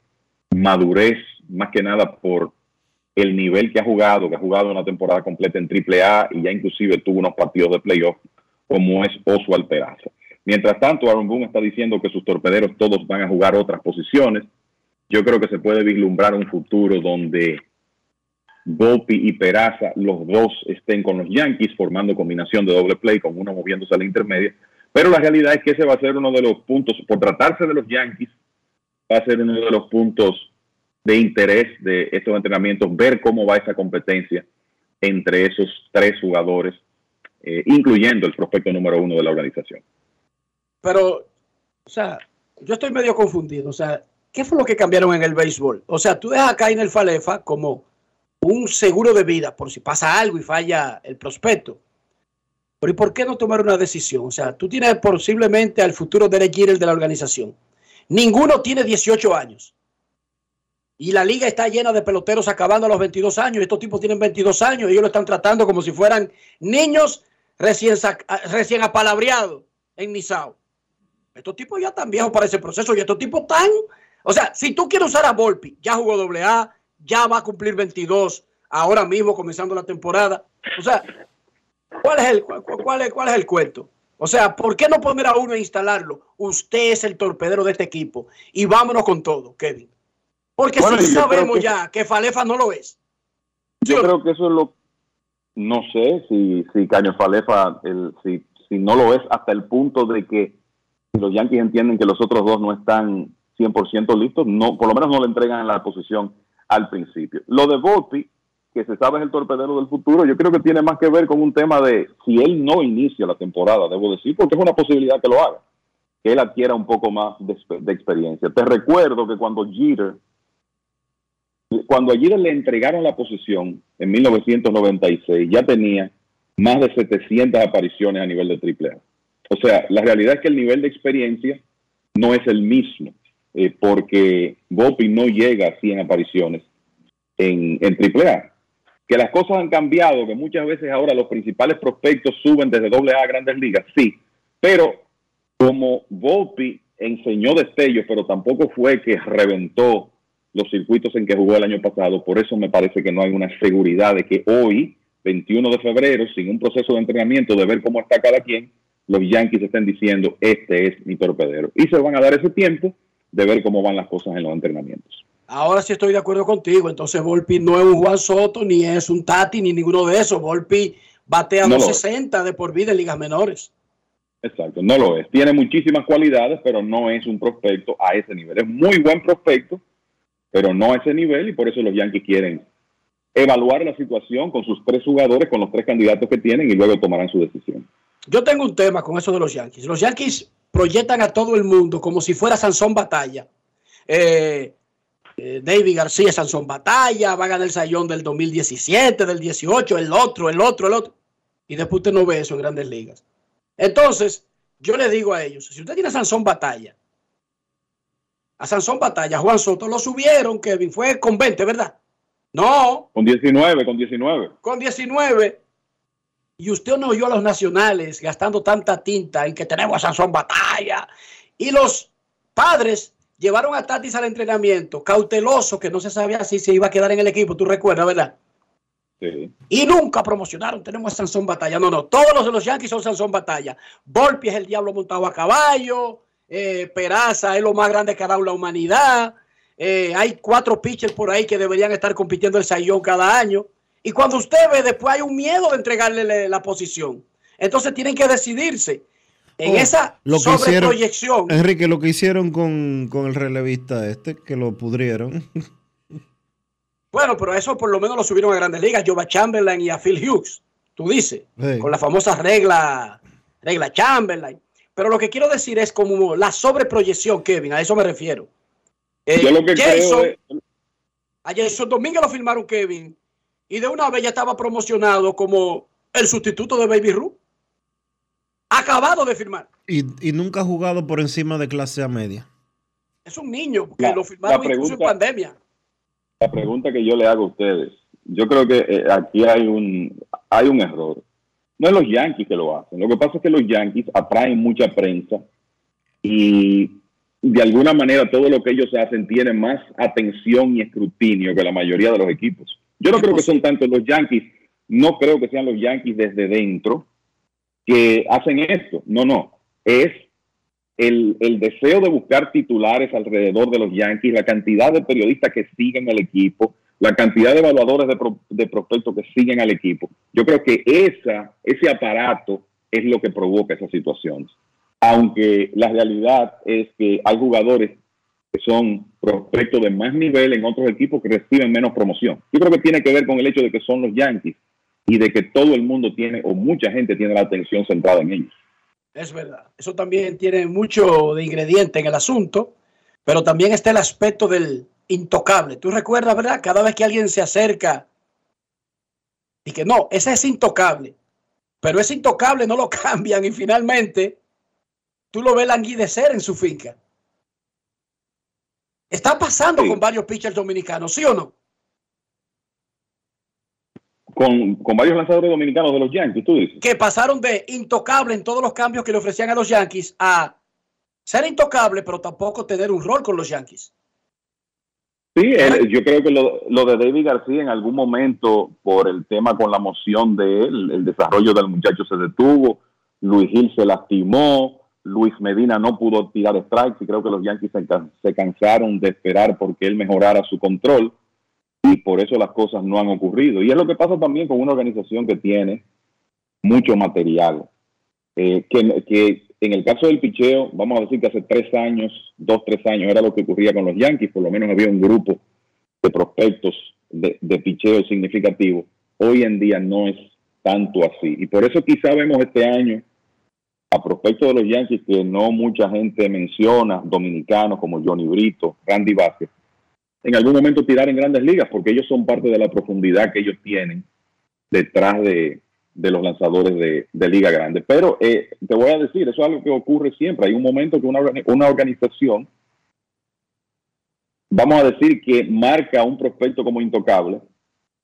madurez, más que nada por el nivel que ha jugado, que ha jugado una temporada completa en AAA y ya inclusive tuvo unos partidos de playoff, como es Oswald Peraza. Mientras tanto, Aaron Boone está diciendo que sus torpederos todos van a jugar otras posiciones. Yo creo que se puede vislumbrar un futuro donde Volpi y Peraza, los dos estén con los Yankees formando combinación de doble play, con uno moviéndose a la intermedia. Pero la realidad es que ese va a ser uno de los puntos, por tratarse de los Yankees, va a ser uno de los puntos de interés de estos entrenamientos, ver cómo va esa competencia entre esos tres jugadores, eh, incluyendo el prospecto número uno de la organización. Pero, o sea, yo estoy medio confundido. O sea, ¿qué fue lo que cambiaron en el béisbol? O sea, tú dejas acá en el Falefa como un seguro de vida por si pasa algo y falla el prospecto. Pero ¿y por qué no tomar una decisión? O sea, tú tienes posiblemente al futuro Derek Jeter de la organización. Ninguno tiene 18 años. Y la liga está llena de peloteros acabando a los 22 años. Estos tipos tienen 22 años y ellos lo están tratando como si fueran niños recién, recién apalabreados en Nisao. Estos tipos ya están viejos para ese proceso y estos tipos están. O sea, si tú quieres usar a Volpi, ya jugó AA, ya va a cumplir 22 ahora mismo comenzando la temporada. O sea, ¿cuál es el, cuál es, cuál es el cuento? O sea, ¿por qué no poner a uno e instalarlo? Usted es el torpedero de este equipo y vámonos con todo, Kevin. Porque si sabemos ya que Falefa no lo es. Yo creo que eso es lo. No sé si, si Caño Falefa, el, si, si no lo es hasta el punto de que los Yankees entienden que los otros dos no están 100% listos, no, por lo menos no le entregan la posición al principio. Lo de Volpi, que se sabe es el torpedero del futuro, yo creo que tiene más que ver con un tema de si él no inicia la temporada, debo decir, porque es una posibilidad que lo haga, que él adquiera un poco más de, experiencia. Te recuerdo que cuando Jeter cuando allí le entregaron la posición en 1996, ya tenía más de 700 apariciones a nivel de AAA. O sea, la realidad es que el nivel de experiencia no es el mismo, eh, porque Gopi no llega a 100 apariciones en, en AAA. Que las cosas han cambiado, que muchas veces ahora los principales prospectos suben desde AA a grandes ligas, sí, pero como Volpi enseñó destellos, pero tampoco fue que reventó los circuitos en que jugó el año pasado. Por eso me parece que no hay una seguridad de que hoy, 21 de febrero, sin un proceso de entrenamiento, de ver cómo está cada quien, los Yankees estén diciendo, este es mi torpedero. Y se van a dar ese tiempo de ver cómo van las cosas en los entrenamientos. Ahora sí estoy de acuerdo contigo. Entonces Volpi no es un Juan Soto, ni es un Tati, ni ninguno de esos. Volpi batea no 60 de por vida en ligas menores. Exacto, no lo es. Tiene muchísimas cualidades, pero no es un prospecto a ese nivel. Es muy buen prospecto, pero no a ese nivel y por eso los Yankees quieren evaluar la situación con sus tres jugadores, con los tres candidatos que tienen y luego tomarán su decisión. Yo tengo un tema con eso de los Yankees. Los Yankees proyectan a todo el mundo como si fuera Sansón Batalla. Eh, eh, David García, Sansón Batalla, va a ganar el sayón del 2017, del 18, el otro, el otro, el otro. Y después usted no ve eso en grandes ligas. Entonces, yo le digo a ellos, si usted tiene a Sansón Batalla, a Sansón Batalla, Juan Soto lo subieron, Kevin, fue con 20, ¿verdad? No. Con 19, con 19. Con 19. Y usted no oyó a los nacionales gastando tanta tinta en que tenemos a Sansón Batalla. Y los padres llevaron a Tatis al entrenamiento, cauteloso, que no se sabía si se iba a quedar en el equipo, tú recuerdas, ¿verdad? Sí. Y nunca promocionaron, tenemos a Sansón Batalla. No, no, todos los de los Yankees son Sansón Batalla. Volpi es el diablo montado a caballo, eh, Peraza es lo más grande que ha dado la humanidad. Eh, hay cuatro pitchers por ahí que deberían estar compitiendo el sayón cada año. Y cuando usted ve, después hay un miedo de entregarle le- la posición. Entonces tienen que decidirse. En Oh, esa lo que hicieron, sobreproyección. Enrique, lo que hicieron con, con el relevista este, que lo pudrieron. Bueno, pero eso por lo menos lo subieron a grandes ligas. Joba Chamberlain y a Phil Hughes. Tú dices. Sí. Con la famosa regla, regla Chamberlain. Pero lo que quiero decir es como la sobreproyección, Kevin. A eso me refiero. Eh, Yo lo que Jason, creo es, A Jason Domínguez lo firmaron Kevin. Y de una vez ya estaba promocionado como el sustituto de Baby Ruth. Acabado de firmar. Y, y nunca ha jugado por encima de clase A media. Es un niño, porque La- lo firmaron la incluso en pregunta- pandemia. la pregunta que yo le hago a ustedes, yo creo que eh, aquí hay un, hay un error. No es los Yankees que lo hacen. Lo que pasa es que los Yankees atraen mucha prensa y de alguna manera todo lo que ellos hacen tiene más atención y escrutinio que la mayoría de los equipos. Yo no creo que son tanto los Yankees, no creo que sean los Yankees desde dentro que hacen esto. No, no. Es el, el deseo de buscar titulares alrededor de los Yankees, la cantidad de periodistas que siguen al equipo, la cantidad de evaluadores de, pro- de prospectos que siguen al equipo. Yo creo que esa, ese aparato es lo que provoca esas situaciones. Aunque la realidad es que hay jugadores que son prospectos de más nivel en otros equipos que reciben menos promoción. Yo creo que tiene que ver con el hecho de que son los Yankees y de que todo el mundo tiene, o mucha gente tiene la atención centrada en ellos. Es verdad. Eso también tiene mucho de ingrediente en el asunto, pero también está el aspecto del intocable. Tú recuerdas, ¿verdad? Cada vez que alguien se acerca y que no, ese es intocable, pero ese intocable no lo cambian y finalmente tú lo ves languidecer en su finca. Está pasando con varios pitchers dominicanos, ¿sí o no? Con, con varios lanzadores dominicanos de los Yankees, tú dices. que pasaron de intocable en todos los cambios que le ofrecían a los Yankees a ser intocable, pero tampoco tener un rol con los Yankees. Sí, él- yo creo que lo, lo de David García en algún momento, por el tema con la moción de él, el desarrollo del muchacho se detuvo, Luis Gil se lastimó, Luis Medina no pudo tirar strikes y creo que los Yankees se, se cansaron de esperar porque él mejorara su control y por eso las cosas no han ocurrido. Y es lo que pasa también con una organización que tiene mucho material. Eh, que, que en el caso del picheo, vamos a decir que hace tres años, dos, tres años, era lo que ocurría con los Yankees, por lo menos había un grupo de prospectos de, de picheo significativo. Hoy en día no es tanto así. Y por eso quizá vemos este año a prospectos de los Yankees que no mucha gente menciona, dominicanos como Johnny Brito, Randy Vázquez, en algún momento tirar en grandes ligas, porque ellos son parte de la profundidad que ellos tienen detrás de, los lanzadores de, liga grande. Pero eh, te voy a decir, eso es algo que ocurre siempre. Hay un momento que una, una organización, vamos a decir que marca un prospecto como intocable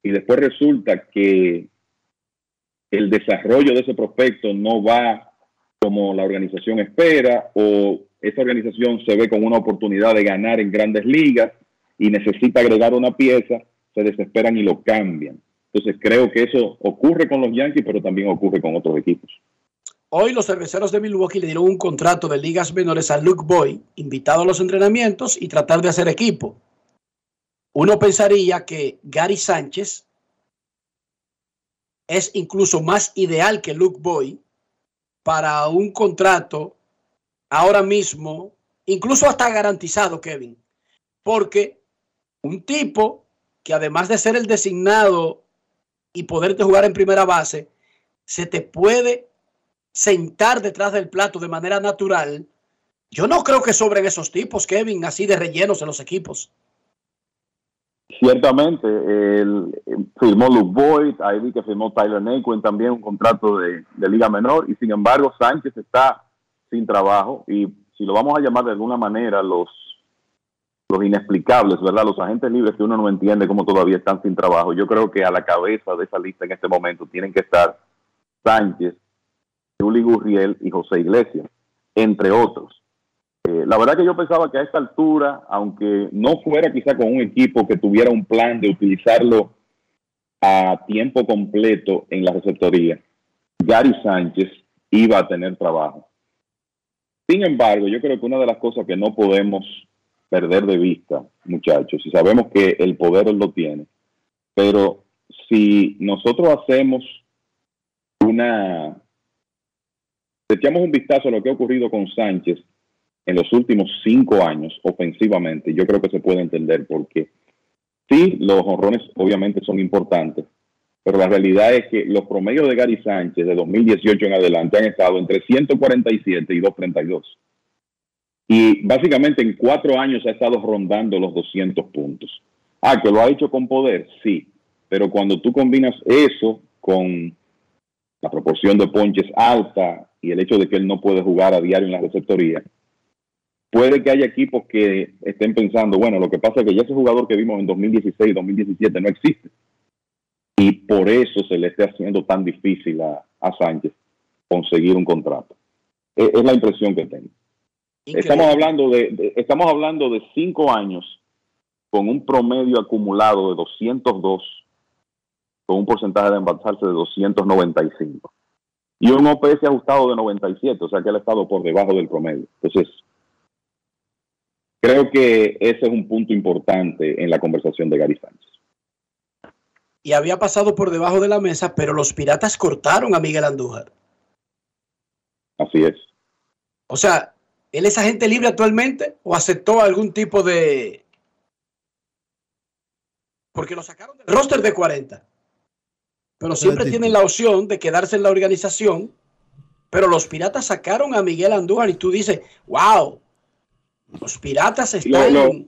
y después resulta que el desarrollo de ese prospecto no va como la organización espera o esa organización se ve con una oportunidad de ganar en grandes ligas y necesita agregar una pieza, se desesperan y lo cambian. Entonces creo que eso ocurre con los Yankees, pero también ocurre con otros equipos. Hoy los cerveceros de Milwaukee le dieron un contrato de ligas menores a Luke Boy, invitado a los entrenamientos y tratar de hacer equipo. Uno pensaría que Gary Sánchez es incluso más ideal que Luke Boy para un contrato ahora mismo, incluso hasta garantizado, Kevin, porque un tipo que además de ser el designado y poderte jugar en primera base, se te puede sentar detrás del plato de manera natural. Yo no creo que sobren esos tipos, Kevin, así de rellenos en los equipos. Ciertamente, el, firmó Luke Boyd, ahí vi que firmó Tyler Naquin también un contrato de, de liga menor y sin embargo Sánchez está sin trabajo y si lo vamos a llamar de alguna manera los los inexplicables, ¿verdad? Los agentes libres que uno no entiende cómo todavía están sin trabajo. Yo creo que a la cabeza de esa lista en este momento tienen que estar Sánchez, Juli Gurriel y José Iglesias, entre otros. Eh, la verdad que yo pensaba que a esta altura, aunque no fuera quizá con un equipo que tuviera un plan de utilizarlo a tiempo completo en la receptoría, Gary Sánchez iba a tener trabajo. Sin embargo, yo creo que una de las cosas que no podemos perder de vista, muchachos, y sabemos que el poder lo tiene, pero si nosotros hacemos una, echamos un vistazo a lo que ha ocurrido con Sánchez en los últimos cinco años ofensivamente, yo creo que se puede entender por qué. Sí, los honrones obviamente son importantes, pero la realidad es que los promedios de Gary Sánchez de 2018 en adelante han estado entre 147 y 232. Y básicamente en cuatro años ha estado rondando los 200 puntos. Ah, que lo ha hecho con poder, sí. Pero cuando tú combinas eso con la proporción de ponches alta y el hecho de que él no puede jugar a diario en la receptoría, puede que haya equipos que estén pensando, bueno, lo que pasa es que ya ese jugador que vimos en 2016 y 2017 no existe. Y por eso se le esté haciendo tan difícil a, a Sánchez conseguir un contrato. Es, es la impresión que tengo. Estamos hablando de, de, estamos hablando de cinco años con un promedio acumulado de 202, con un porcentaje de embarazarse de 295 y un OPS ajustado de 97, o sea que él ha estado por debajo del promedio. Entonces, creo que ese es un punto importante en la conversación de Gary Sánchez. Y había pasado por debajo de la mesa, pero los piratas cortaron a Miguel Andújar. Así es. O sea, ¿Él es agente libre actualmente o aceptó algún tipo de... Porque lo sacaron del roster de 40. Pero siempre tienen la opción de quedarse en la organización. Pero los piratas sacaron a Miguel Andújar y tú dices, wow, los piratas están... Lo, lo,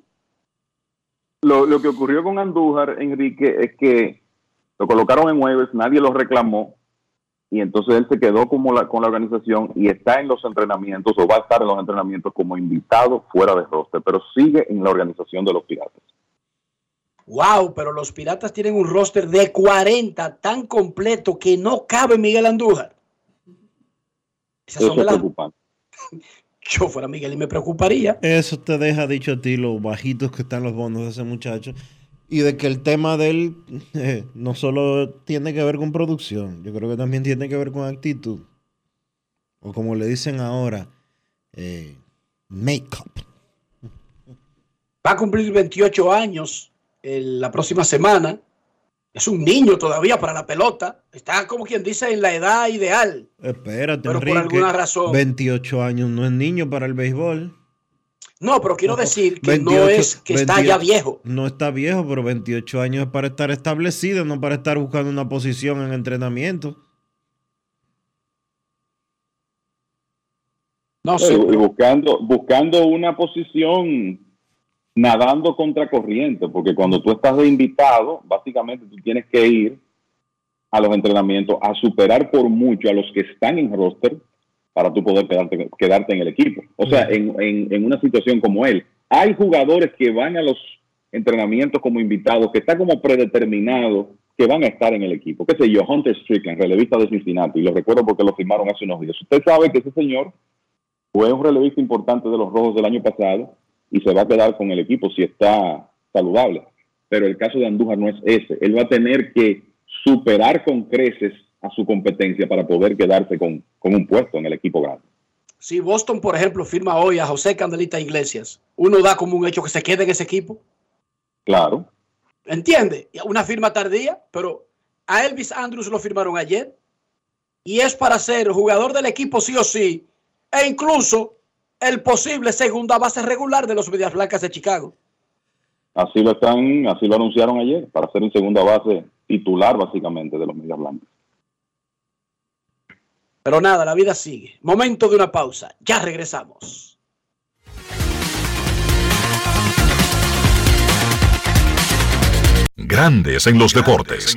lo, lo que ocurrió con Andújar, Enrique, es que lo colocaron en jueves, nadie lo reclamó, y entonces él se quedó como la, con la organización y está en los entrenamientos o va a estar en los entrenamientos como invitado fuera de roster, pero sigue en la organización de los Piratas. Wow, pero los Piratas tienen un roster de 40 tan completo que no cabe Miguel Andújar. Esas Eso es las... preocupante. Yo fuera Miguel y me preocuparía. Eso te deja dicho a ti lo bajitos que están los bonos de ese muchacho y de que el tema de él eh, no solo tiene que ver con producción, yo creo que también tiene que ver con actitud. O como le dicen ahora, eh, make-up. Va a cumplir 28 años en la próxima semana. Es un niño todavía para la pelota. Está como quien dice en la edad ideal. Espérate, pero Enrique, por alguna razón. 28 años no es niño para el béisbol. No, pero quiero decir que 28, no es que 28, está ya viejo. No está viejo, pero 28 años es para estar establecido, no para estar buscando una posición en entrenamiento. No sé. Y buscando, buscando una posición nadando contra corriente, porque cuando tú estás de invitado, básicamente tú tienes que ir a los entrenamientos a superar por mucho a los que están en roster para tú poder quedarte, quedarte en el equipo. O sea, en, en, una situación como él, hay jugadores que van a los entrenamientos como invitados, que está como predeterminado que van a estar en el equipo. ¿Qué sé yo? Hunter Strickland, relevista de Cincinnati, y lo recuerdo porque lo firmaron hace unos días. Usted sabe que ese señor fue un relevista importante de los Rojos del año pasado y se va a quedar con el equipo si está saludable. Pero el caso de Andújar no es ese. Él va a tener que superar con creces a su competencia para poder quedarse con, con un puesto en el equipo grande. Si Boston, por ejemplo, firma hoy a José Candelita Iglesias, uno da como un hecho que se quede en ese equipo. Claro. ¿Entiende? Una firma tardía, pero a Elvis Andrews lo firmaron ayer. Y es para ser jugador del equipo sí o sí. E incluso el posible segunda base regular de los Medias Blancas de Chicago. así lo están, así lo anunciaron ayer, para ser un segunda base titular básicamente de los Medias Blancas. Pero nada, la vida sigue. Momento de una pausa. Ya regresamos. Grandes en los deportes.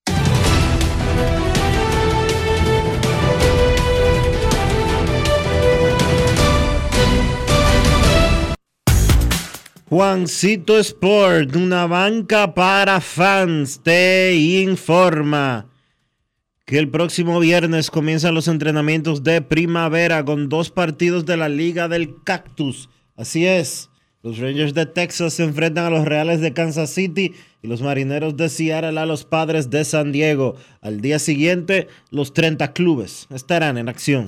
Juancito Sport, una banca para fans, te informa que el próximo viernes comienzan los entrenamientos de primavera con dos partidos de la Liga del Cactus. Así es, los Rangers de Texas se enfrentan a los Reales de Kansas City y los Marineros de Seattle a los Padres de San Diego. Al día siguiente, los 30 clubes estarán en acción.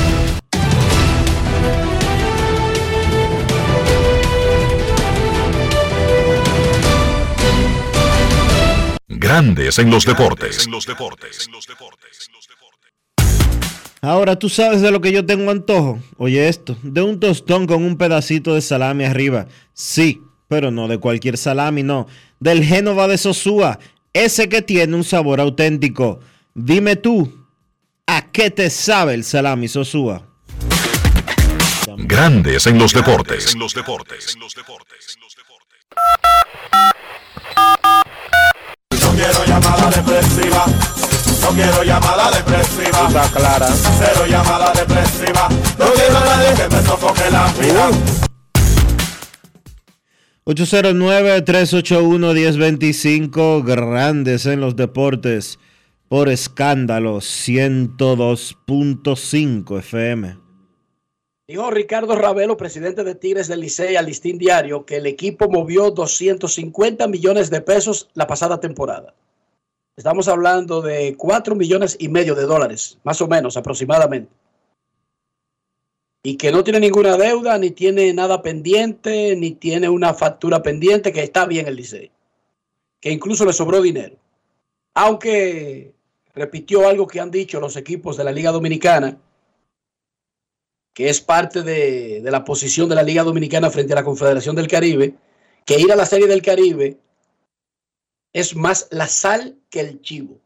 Grandes en los deportes. Ahora tú sabes de lo que yo tengo antojo. Oye esto, de un tostón con un pedacito de salami arriba. Sí, pero no de cualquier salami, no. Del Génova de Sosúa, ese que tiene un sabor auténtico. Dime tú, ¿a qué te sabe el salami Sosúa? Grandes en los deportes. No quiero llamada depresiva. Está clara. Cero llamada depresiva. No quiero a nadie que me sofoque la vida. 809-381-1025, grandes en los deportes, por escándalo 102.5 FM. Dijo Ricardo Ravelo, presidente de Tigres del Licey, al Listín Diario, que el equipo movió 250 millones de pesos la pasada temporada. Estamos hablando de 4 millones y medio de dólares, más o menos aproximadamente. Y que no tiene ninguna deuda, ni tiene nada pendiente, ni tiene una factura pendiente, que está bien el Licey. Que incluso le sobró dinero. Aunque repitió algo que han dicho los equipos de la Liga Dominicana, que es parte de, de, la posición de la Liga Dominicana frente a la Confederación del Caribe, que ir a la Serie del Caribe es más la sal que el chivo.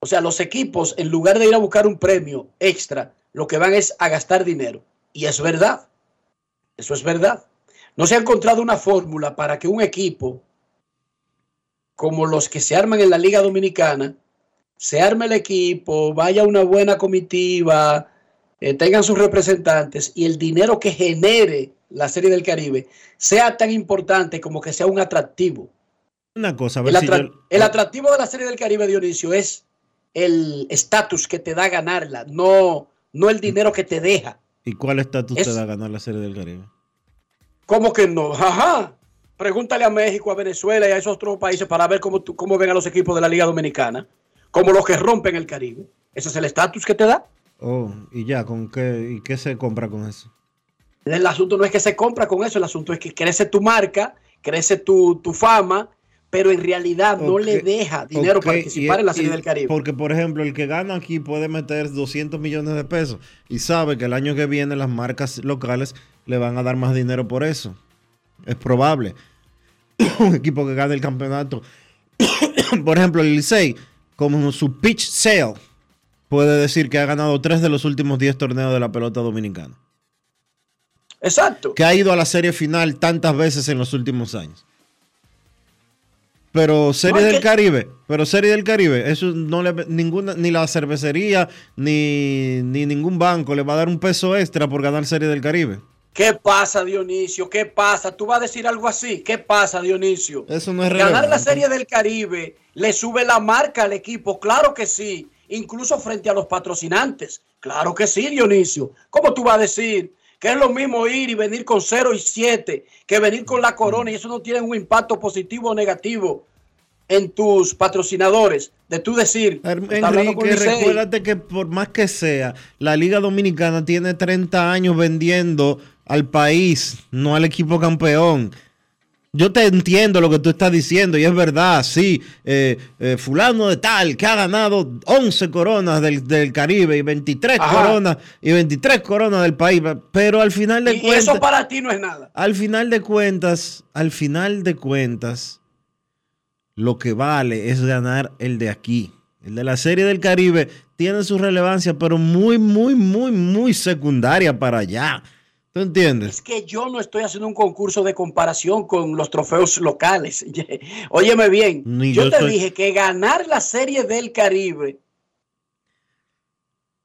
O sea, los equipos, en lugar de ir a buscar un premio extra, lo que van es a gastar dinero. Y es verdad. Eso es verdad. No se ha encontrado una fórmula para que un equipo como los que se arman en la Liga Dominicana, se arme el equipo, vaya una buena comitiva, eh, tengan sus representantes y el dinero que genere la Serie del Caribe sea tan importante como que sea un atractivo. Una cosa, a el, si yo... el, atractivo de la Serie del Caribe, Dionisio, es el estatus que te da ganarla, no, no el dinero que te deja. ¿Y cuál estatus es... te da ganar la Serie del Caribe? ¿Cómo que no? Ajá. Pregúntale a México, a Venezuela y a esos otros países para ver cómo, cómo ven a los equipos de la Liga Dominicana, como los que rompen el Caribe. Ese es el estatus que te da. Oh, y ya, ¿con qué, y qué se compra con eso? El asunto no es que se compra con eso, el asunto es que crece tu marca, crece tu, tu fama, pero en realidad no le deja dinero participar y- en la Serie y- del Caribe. Porque, por ejemplo, el que gana aquí puede meter 200 millones de pesos y sabe que el año que viene las marcas locales le van a dar más dinero por eso. Es probable. Un equipo que gane el campeonato, por ejemplo, el Licey, como su pitch sale, puede decir que ha ganado tres de los últimos 10 torneos de la pelota dominicana. Exacto. Que ha ido a la serie final tantas veces en los últimos años. Pero Serie del Caribe, pero Serie del Caribe, eso no le ninguna ni la cervecería ni, ni ningún banco le va a dar un peso extra por ganar Serie del Caribe. ¿Qué pasa, Dionisio? ¿Qué pasa? ¿Tú vas a decir algo así? ¿Qué pasa, Dionisio? Eso no es Ganar la. Serie del Caribe le sube la marca al equipo, claro que sí, incluso frente a los patrocinantes. Claro que sí, Dionisio. ¿Cómo tú vas a decir que es lo mismo ir y venir con 0 y 7 que venir con la corona y eso no tiene un impacto positivo o negativo en tus patrocinadores? De tú decir, Enrique, recuérdate que por más que sea, la Liga Dominicana tiene 30 años vendiendo al país, no al equipo campeón. Yo te entiendo lo que tú estás diciendo y es verdad, sí, eh, eh, fulano de tal que ha ganado 11 coronas del, del Caribe y 23 Ajá. coronas y 23 coronas del país, pero al final de Y cuentas... eso para ti no es nada. Al final de cuentas, al final de cuentas, lo que vale es ganar el de aquí. El de la Serie del Caribe tiene su relevancia, pero muy, muy, muy, muy secundaria para allá. ¿Tú entiendes? Es que yo no estoy haciendo un concurso de comparación con los trofeos locales. Óyeme bien, Ni yo, yo te dije que ganar la Serie del Caribe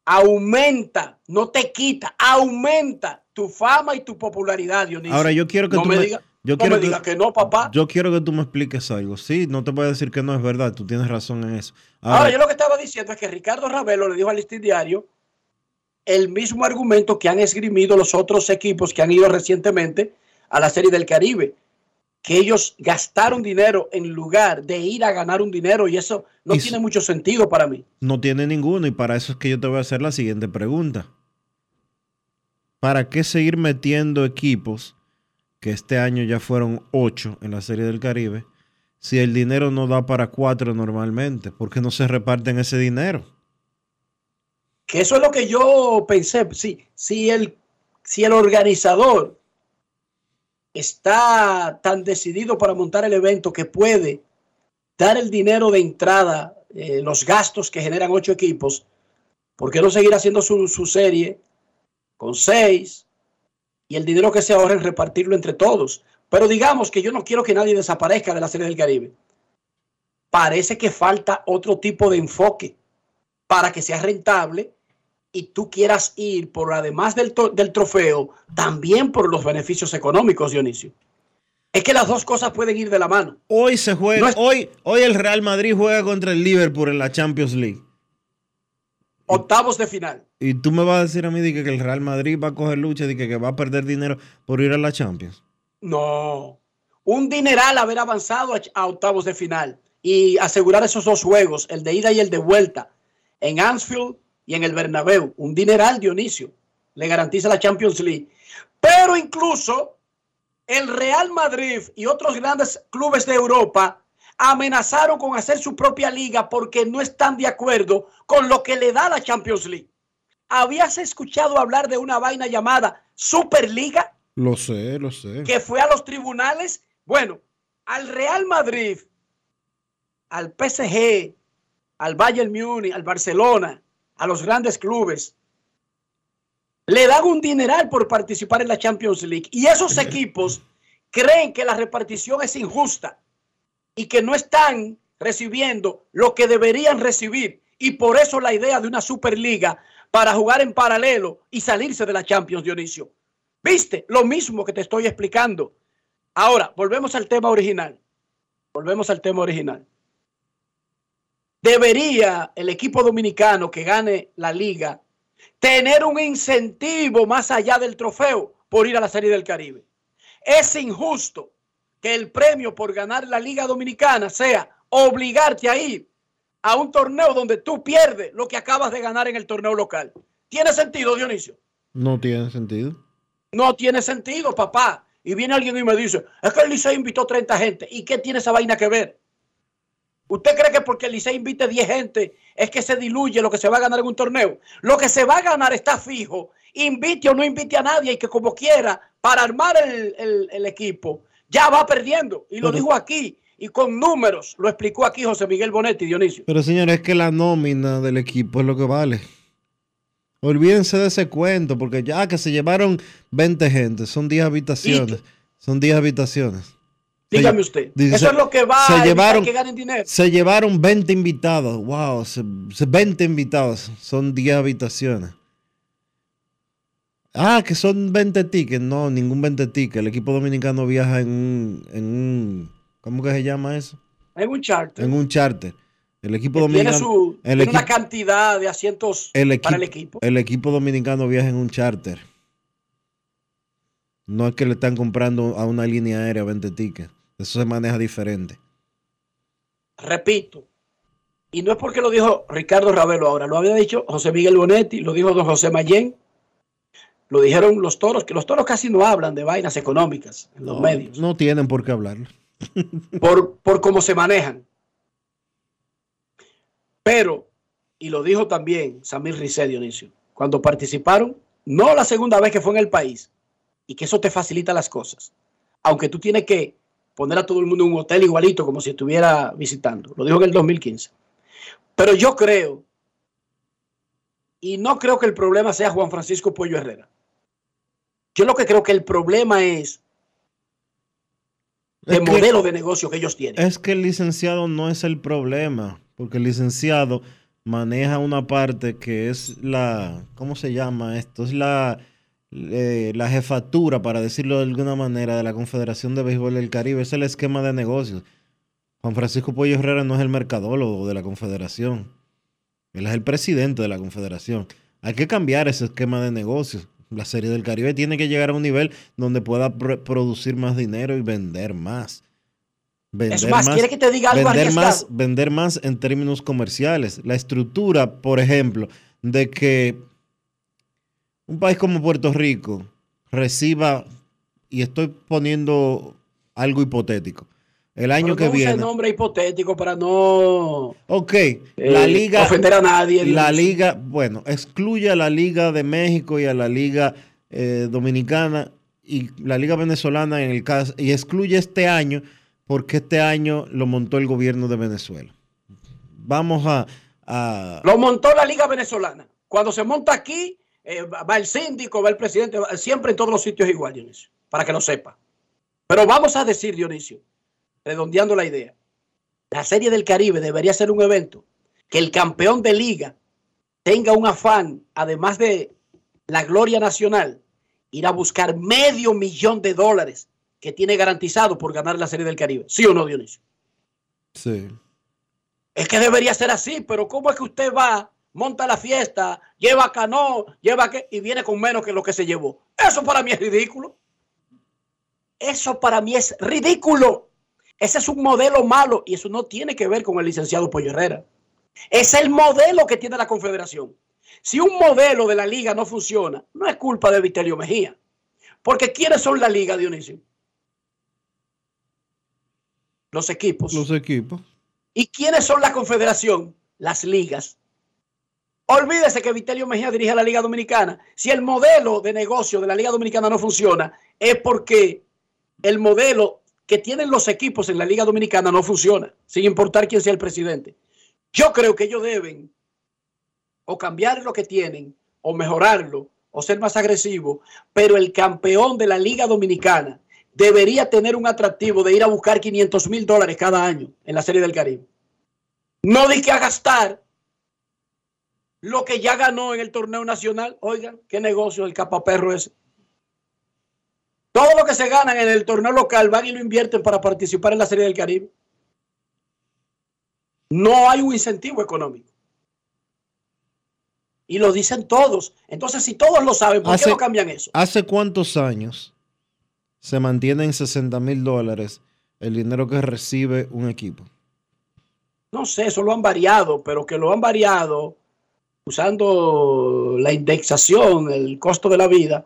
aumenta, no te quita, aumenta tu fama y tu popularidad, Dionisio. Ahora yo quiero que no tú me me, digas yo no quiero me que- digas que no, papá. Yo quiero que tú me expliques algo. Sí, no te voy a decir que no es verdad. Tú tienes razón en eso. Ahora, Ahora, yo lo que estaba diciendo es que Ricardo Ravelo le dijo al Listín Diario el mismo argumento que han esgrimido los otros equipos que han ido recientemente a la Serie del Caribe, que ellos gastaron dinero en lugar de ir a ganar un dinero y eso no Y tiene mucho sentido para mí. no tiene ninguno y para eso es que yo te voy a hacer la siguiente pregunta. ¿Para qué seguir metiendo equipos que este año ya fueron ocho en la Serie del Caribe si el dinero no da para cuatro normalmente? ¿Por qué no se reparten ese dinero? Que eso es lo que yo pensé. Si, si, el, si el organizador está tan decidido para montar el evento que puede dar el dinero de entrada, eh, los gastos que generan ocho equipos, ¿por qué no seguir haciendo su, su serie con seis y el dinero que se ahorren repartirlo entre todos? Pero digamos que yo no quiero que nadie desaparezca de la serie del Caribe. Parece que falta otro tipo de enfoque para que sea rentable y tú quieras ir por además del, del trofeo, también por los beneficios económicos, Dionisio. Es que las dos cosas pueden ir de la mano. Hoy se juega, hoy, hoy el Real Madrid juega contra el Liverpool en la Champions League. Octavos de final. Y tú me vas a decir a mí que, que el Real Madrid va a coger lucha y que, que va a perder dinero por ir a la Champions. No. Un dineral haber avanzado a, a octavos de final y asegurar esos dos juegos, el de ida y el de vuelta, en Anfield y en el Bernabéu. Un dineral, Dionisio. Le garantiza la Champions League. Pero incluso el Real Madrid y otros grandes clubes de Europa amenazaron con hacer su propia liga porque no están de acuerdo con lo que le da la Champions League. ¿Habías escuchado hablar de una vaina llamada Superliga? Lo sé, lo sé. que fue a los tribunales. Bueno, al Real Madrid, al PSG, al Bayern Múnich, al Barcelona, a los grandes clubes, le dan un dineral por participar en la Champions League. Y esos equipos creen que la repartición es injusta y que no están recibiendo lo que deberían recibir. Y por eso la idea de una Superliga para jugar en paralelo y salirse de la Champions, Dionisio. ¿Viste? Lo mismo que te estoy explicando. Ahora, volvemos al tema original. Volvemos al tema original. Debería el equipo dominicano que gane la liga tener un incentivo más allá del trofeo por ir a la Serie del Caribe. Es injusto que el premio por ganar la Liga Dominicana sea obligarte a ir a un torneo donde tú pierdes lo que acabas de ganar en el torneo local. ¿Tiene sentido, Dionisio? No tiene sentido. No tiene sentido, papá. Y viene alguien y me dice, es que el Licey invitó 30 gente. ¿Y qué tiene esa vaina que ver? ¿Usted cree que porque el Licey invite 10 gente es que se diluye lo que se va a ganar en un torneo? Lo que se va a ganar está fijo. Invite o no invite a nadie y que como quiera, para armar el, el- el equipo, ya va perdiendo. Y lo Pero- dijo aquí. Y con números, lo explicó aquí José Miguel Bonetti, Dionisio. Pero señores, es que la nómina del equipo es lo que vale. Olvídense de ese cuento, porque ya que se llevaron 20 gente, son 10 habitaciones. Son 10 habitaciones. Dígame usted. dice- Eso es lo que va se a llevaron, que ganen dinero. se llevaron 20 invitados. Wow, se- se- 20 invitados. Son 10 habitaciones. Ah, que son 20 tickets. No, ningún 20 tickets. El equipo dominicano viaja en un, en un ¿cómo que se llama eso? En un charter. En un charter. El equipo tiene dominicano. su, el, tiene una cantidad de asientos el equipo, para el equipo. el equipo dominicano viaja en un charter. No es que le están comprando a una línea aérea 20 tickets. Eso se maneja diferente. Repito, y no es porque lo dijo Ricardo Ravelo ahora, lo había dicho José Miguel Bonetti, lo dijo don José Mayén, lo dijeron los toros, que los toros casi no hablan de vainas económicas en los No, medios, no tienen por qué hablar. por, por cómo se manejan. Pero, y lo dijo también Samir Rizé Dionisio, cuando participaron, no la segunda vez que fue en el país, y que eso te facilita las cosas, aunque tú tienes que poner a todo el mundo en un hotel igualito como si estuviera visitando. Lo dijo en el 2015. Pero yo creo, y no creo que el problema sea Juan Francisco Pollo Herrera. Yo lo que creo que el problema es el Es que- modelo de negocio que ellos tienen. Es que el licenciado no es el problema, porque el licenciado maneja una parte que es la, ¿cómo se llama esto? Es la, eh, la jefatura, para decirlo de alguna manera, de la Confederación de Béisbol del Caribe. Es el esquema de negocios. Juan Francisco Pollo Herrera no es el mercadólogo de la Confederación. Él es el presidente de la Confederación. Hay que cambiar ese esquema de negocios. La Serie del Caribe tiene que llegar a un nivel donde pueda pro- producir más dinero y vender más. Vender más, ¿quiere que te diga algo vender más, vender más en términos comerciales. La estructura, por ejemplo, de que un país como Puerto Rico reciba, y estoy poniendo algo hipotético, el año Pero que no viene. nombre hipotético para no Ok, eh, la liga. ofender a nadie. La liga, bueno, excluye a la Liga de México y a la Liga eh, Dominicana y la Liga Venezolana en el caso, y excluye este año porque este año lo montó el gobierno de Venezuela. Vamos a. a- Lo montó la Liga Venezolana. Cuando se monta aquí, eh, va el síndico, va el presidente, va- siempre en todos los sitios igual, Dionisio, para que lo sepa. Pero vamos a decir, Dionisio, redondeando la idea, la Serie del Caribe debería ser un evento que el campeón de liga tenga un afán, además de la gloria nacional, ir a buscar medio millón de dólares que tiene garantizado por ganar la Serie del Caribe. ¿Sí o no, Dionisio? sí. Es que debería ser así, pero ¿cómo es que usted va, monta la fiesta, lleva cano, lleva que y viene con menos que lo que se llevó? Eso para mí es ridículo. Eso para mí es ridículo. Ese es un modelo malo y eso no tiene que ver con el licenciado Pollo Herrera. Es el modelo que tiene la Confederación. Si un modelo de la liga no funciona, no es culpa de Vitelio Mejía. Porque ¿quiénes son la liga, Dionisio? Los equipos. Los equipos. ¿Y quiénes son la confederación? Las ligas. Olvídese que Vitelio Mejía dirige a la Liga Dominicana. Si el modelo de negocio de la Liga Dominicana no funciona, es porque el modelo que tienen los equipos en la Liga Dominicana no funciona, sin importar quién sea el presidente. Yo creo que ellos deben o cambiar lo que tienen, o mejorarlo, o ser más agresivo, pero el campeón de la Liga Dominicana debería tener un atractivo de ir a buscar 500 mil dólares cada año en la Serie del Caribe. No di que a gastar lo que ya ganó en el torneo nacional. Oigan, qué negocio el capaperro ese. Todo lo que se ganan en el torneo local van y lo invierten para participar en la Serie del Caribe. No hay un incentivo económico. Y lo dicen todos. Entonces, si todos lo saben, ¿por qué no cambian eso? ¿Hace cuántos años se mantiene en 60 mil dólares el dinero que recibe un equipo? No sé, eso lo han variado, pero que lo han variado usando la indexación, el costo de la vida,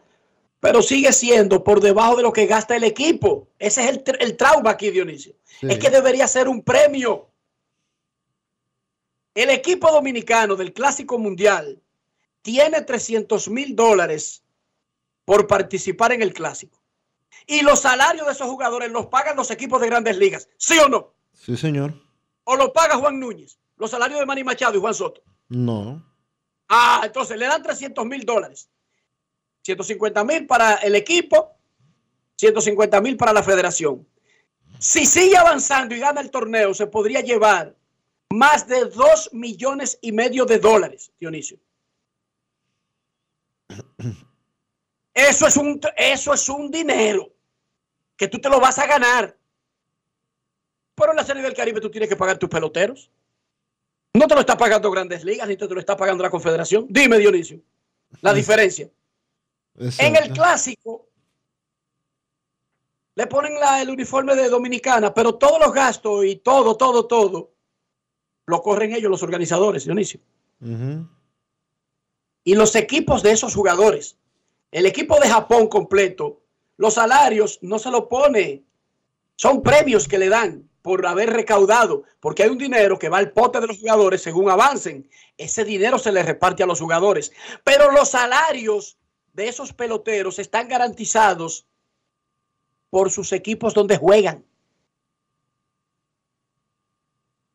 pero sigue siendo por debajo de lo que gasta el equipo. Ese es el, el trauma aquí, Dionisio. Sí. Es que debería ser un premio. El equipo dominicano del Clásico Mundial tiene 300 mil dólares por participar en el Clásico. Y los salarios de esos jugadores los pagan los equipos de grandes ligas. ¿Sí o no? Sí, señor. ¿O los paga Juan Núñez? Los salarios de Manny Machado y Juan Soto. No. Ah, entonces le dan 300 mil dólares. 150 mil para el equipo, 150 mil para la federación. Si sigue avanzando y gana el torneo, se podría llevar más de 2 millones y medio de dólares, Dionisio. Eso es un, eso es un dinero que tú te lo vas a ganar. Pero en la Serie del Caribe tú tienes que pagar tus peloteros. No te lo está pagando Grandes Ligas, ni te lo está pagando la Confederación. Dime, Dionisio, la diferencia. En el clásico le ponen la- el uniforme de Dominicana, pero todos los gastos y todo, todo, todo, lo corren ellos, los organizadores, Dionisio. Y los equipos de esos jugadores, el equipo de Japón completo, los salarios no se lo pone, son premios que le dan por haber recaudado, porque hay un dinero que va al pote de los jugadores según avancen. Ese dinero se le reparte a los jugadores, pero los salarios de esos peloteros están garantizados por sus equipos donde juegan.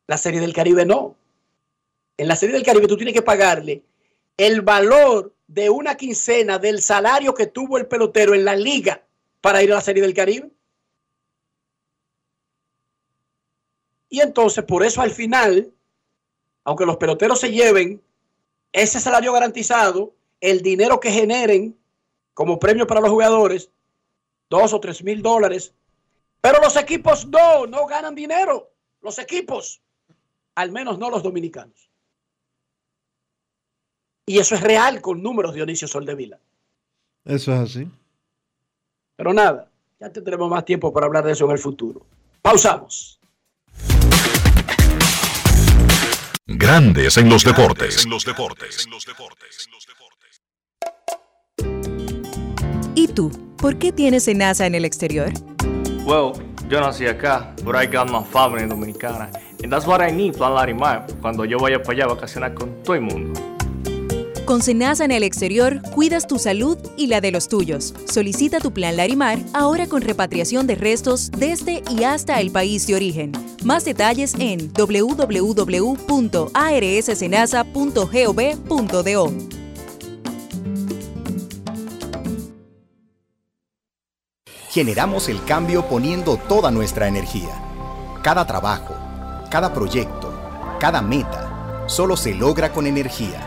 La Serie del Caribe no. En la Serie del Caribe tú tienes que pagarle el valor de una quincena del salario que tuvo el pelotero en la liga para ir a la Serie del Caribe. Y entonces, por eso al final, aunque los peloteros se lleven ese salario garantizado, el dinero que generen como premio para los jugadores, dos o tres mil dólares, pero los equipos no, no ganan dinero. Los equipos, al menos no los dominicanos. Y eso es real con números, Dionisio Soldevila. Eso es así. Pero nada, ya tendremos más tiempo para hablar de eso en el futuro. Pausamos. Grandes en los deportes. En los deportes. ¿Y tú? ¿Por qué tienes NASA en el exterior? Well, yo nací acá, but I got my family dominicana. And that's what I need, Plan Larimar, cuando yo vaya para allá a vacacionar con todo el mundo. Con Senasa en el exterior, cuidas tu salud y la de los tuyos. Solicita tu plan Larimar ahora con repatriación de restos desde y hasta el país de origen. Más detalles en www.arssenasa.gov.do. Generamos el cambio poniendo toda nuestra energía. Cada trabajo, cada proyecto, cada meta, solo se logra con energía.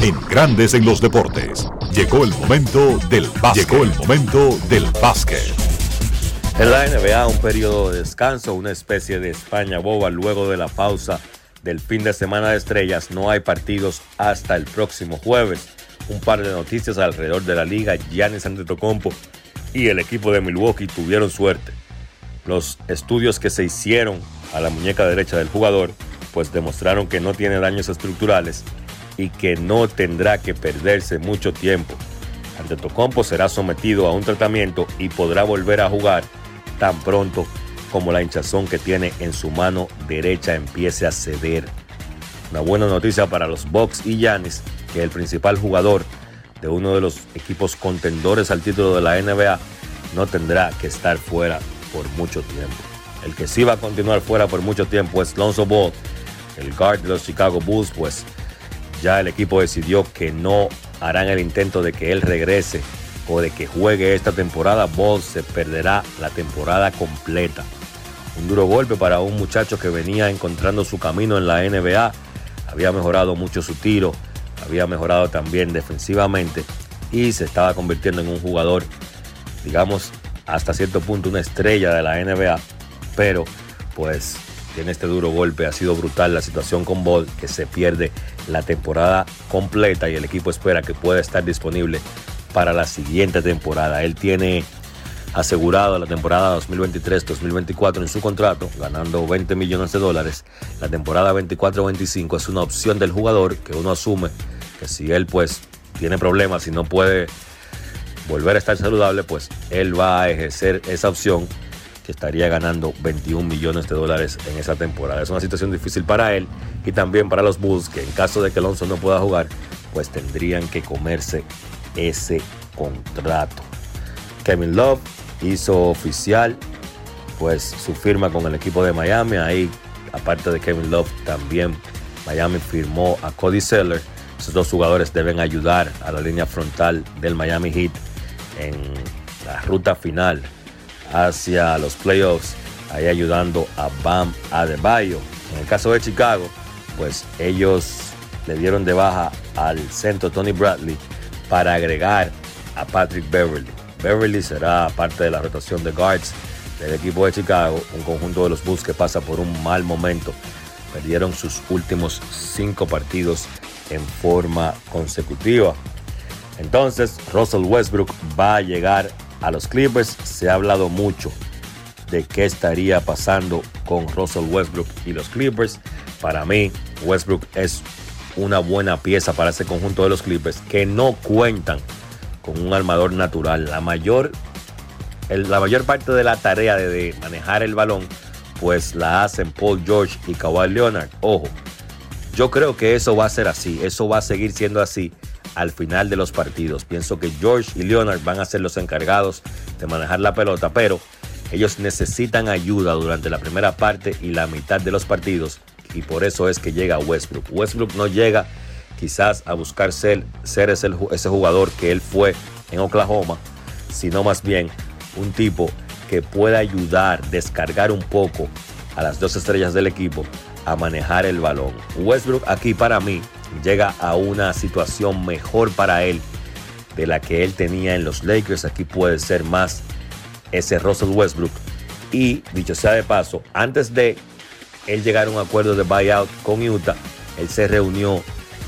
En Grandes en los deportes. Llegó el momento del básquet. Llegó el momento del básquet. En la NBA, un periodo de descanso, una especie de España boba luego de la pausa del fin de semana de estrellas. No hay partidos hasta el próximo jueves. Un par de noticias alrededor de la liga. Giannis Antetokounmpo y el equipo de Milwaukee tuvieron suerte. Los estudios que se hicieron a la muñeca derecha del jugador pues demostraron que no tiene daños estructurales y que no tendrá que perderse mucho tiempo. Antetokounmpo será sometido a un tratamiento y podrá volver a jugar tan pronto como la hinchazón que tiene en su mano derecha empiece a ceder. Una buena noticia para los Bucks y Giannis, que el principal jugador de uno de los equipos contendores al título de la NBA no tendrá que estar fuera por mucho tiempo. El que sí va a continuar fuera por mucho tiempo es Lonzo Ball, el guard de los Chicago Bulls, pues ya el equipo decidió que no harán el intento de que él regrese o de que juegue esta temporada. Ball se perderá la temporada completa. Un duro golpe para un muchacho que venía encontrando su camino en la NBA. Había mejorado mucho su tiro, había mejorado también defensivamente y se estaba convirtiendo en un jugador, digamos, hasta cierto punto una estrella de la NBA, pero pues tiene este duro golpe, ha sido brutal la situación con Ball, que se pierde la temporada completa y el equipo espera que pueda estar disponible para la siguiente temporada. Él tiene asegurado la temporada 2023-2024 en su contrato, ganando 20 millones de dólares. La temporada 24-25 es una opción del jugador que uno asume que si él pues tiene problemas y no puede volver a estar saludable, pues él va a ejercer esa opción estaría ganando 21 millones de dólares en esa temporada. Es una situación difícil para él y también para los Bulls que en caso de que Alonso no pueda jugar, pues tendrían que comerse ese contrato. Kevin Love hizo oficial pues su firma con el equipo de Miami. Ahí, aparte de Kevin Love, también Miami firmó a Cody Seller. Esos dos jugadores deben ayudar a la línea frontal del Miami Heat en la ruta final hacia los playoffs, ahí ayudando a Bam Adebayo. En el caso de Chicago, pues ellos le dieron de baja al centro Tony Bradley para agregar a Patrick Beverly. Beverly será parte de la rotación de guards del equipo de Chicago, un conjunto de los Bulls que pasa por un mal momento. Perdieron sus últimos cinco partidos en forma consecutiva. Entonces, Russell Westbrook va a llegar a los Clippers. Se ha hablado mucho de qué estaría pasando con Russell Westbrook y los Clippers. Para mí, Westbrook es una buena pieza para ese conjunto de los Clippers que no cuentan con un armador natural. La mayor, la mayor parte de la tarea de, de manejar el balón, pues la hacen Paul George y Kawhi Leonard. Ojo, yo creo que eso va a ser así, eso va a seguir siendo así al final de los partidos. Pienso que George y Leonard van a ser los encargados de manejar la pelota, pero ellos necesitan ayuda durante la primera parte y la mitad de los partidos y por eso es que llega Westbrook. Westbrook no llega quizás a buscar ser, ese, ese jugador que él fue en Oklahoma, sino más bien un tipo que pueda ayudar, descargar un poco a las dos estrellas del equipo a manejar el balón. Westbrook aquí para mí llega a una situación mejor para él de la que él tenía en los Lakers. Aquí puede ser más ese Russell Westbrook. Y dicho sea de paso, antes de él llegar a un acuerdo de buyout con Utah, él se reunió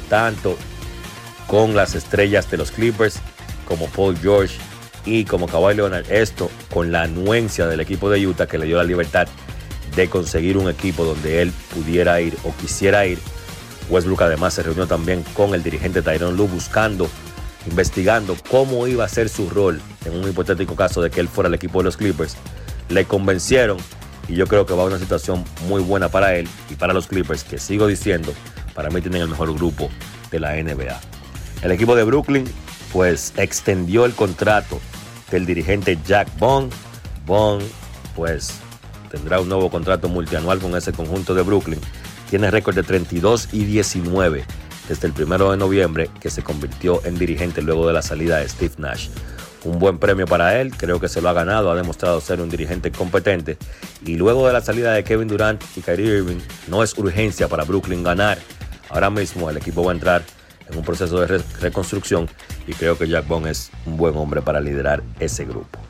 tanto con las estrellas de los Clippers como Paul George y como Kawhi Leonard. Esto con la anuencia del equipo de Utah que le dio la libertad de conseguir un equipo donde él pudiera ir o quisiera ir. Westbrook además se reunió también con el dirigente Tyron Lue buscando, investigando cómo iba a ser su rol en un hipotético caso de que él fuera el equipo de los Clippers. Le convencieron y yo creo que va a una situación muy buena para él y para los Clippers, que sigo diciendo, para mí tienen el mejor grupo de la NBA. El equipo de Brooklyn pues extendió el contrato del dirigente Jack Bond. Bond pues tendrá un nuevo contrato multianual con ese conjunto de Brooklyn. Tiene récord de 32 y 19 desde el primero de noviembre que se convirtió en dirigente luego de la salida de Steve Nash. Un buen premio para él, creo que se lo ha ganado, ha demostrado ser un dirigente competente y luego de la salida de Kevin Durant y Kyrie Irving no es urgencia para Brooklyn ganar. Ahora mismo el equipo va a entrar en un proceso de re reconstrucción y creo que Jack Bond es un buen hombre para liderar ese grupo.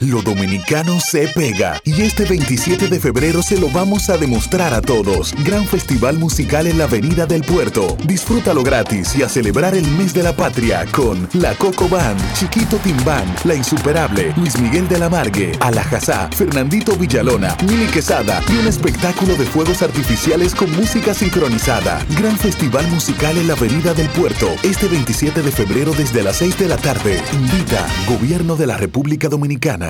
Lo dominicano se pega y este 27 de febrero se lo vamos a demostrar a todos. Gran festival musical en la Avenida del Puerto. Disfrútalo gratis y a celebrar el mes de la patria con La Coco Band, Chiquito Timbán, La Insuperable, Luis Miguel de la Margue, Alajazá, Fernandito Villalona, Mili Quesada y un espectáculo de fuegos artificiales con música sincronizada. Gran festival musical en la Avenida del Puerto este 27 de febrero desde las 6 de la tarde. Invita Gobierno de la República Dominicana.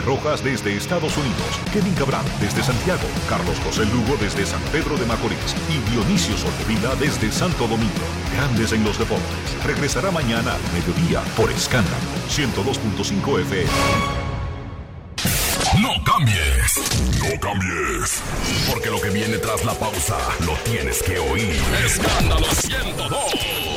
Rojas desde Estados Unidos, Kevin Cabral desde Santiago, Carlos José Lugo desde San Pedro de Macorís y Dionisio Solterida desde Santo Domingo. Grandes en los Deportes. Regresará mañana a mediodía por Escándalo 102.5 FM. No cambies, no cambies, porque lo que viene tras la pausa lo tienes que oír. Escándalo 102.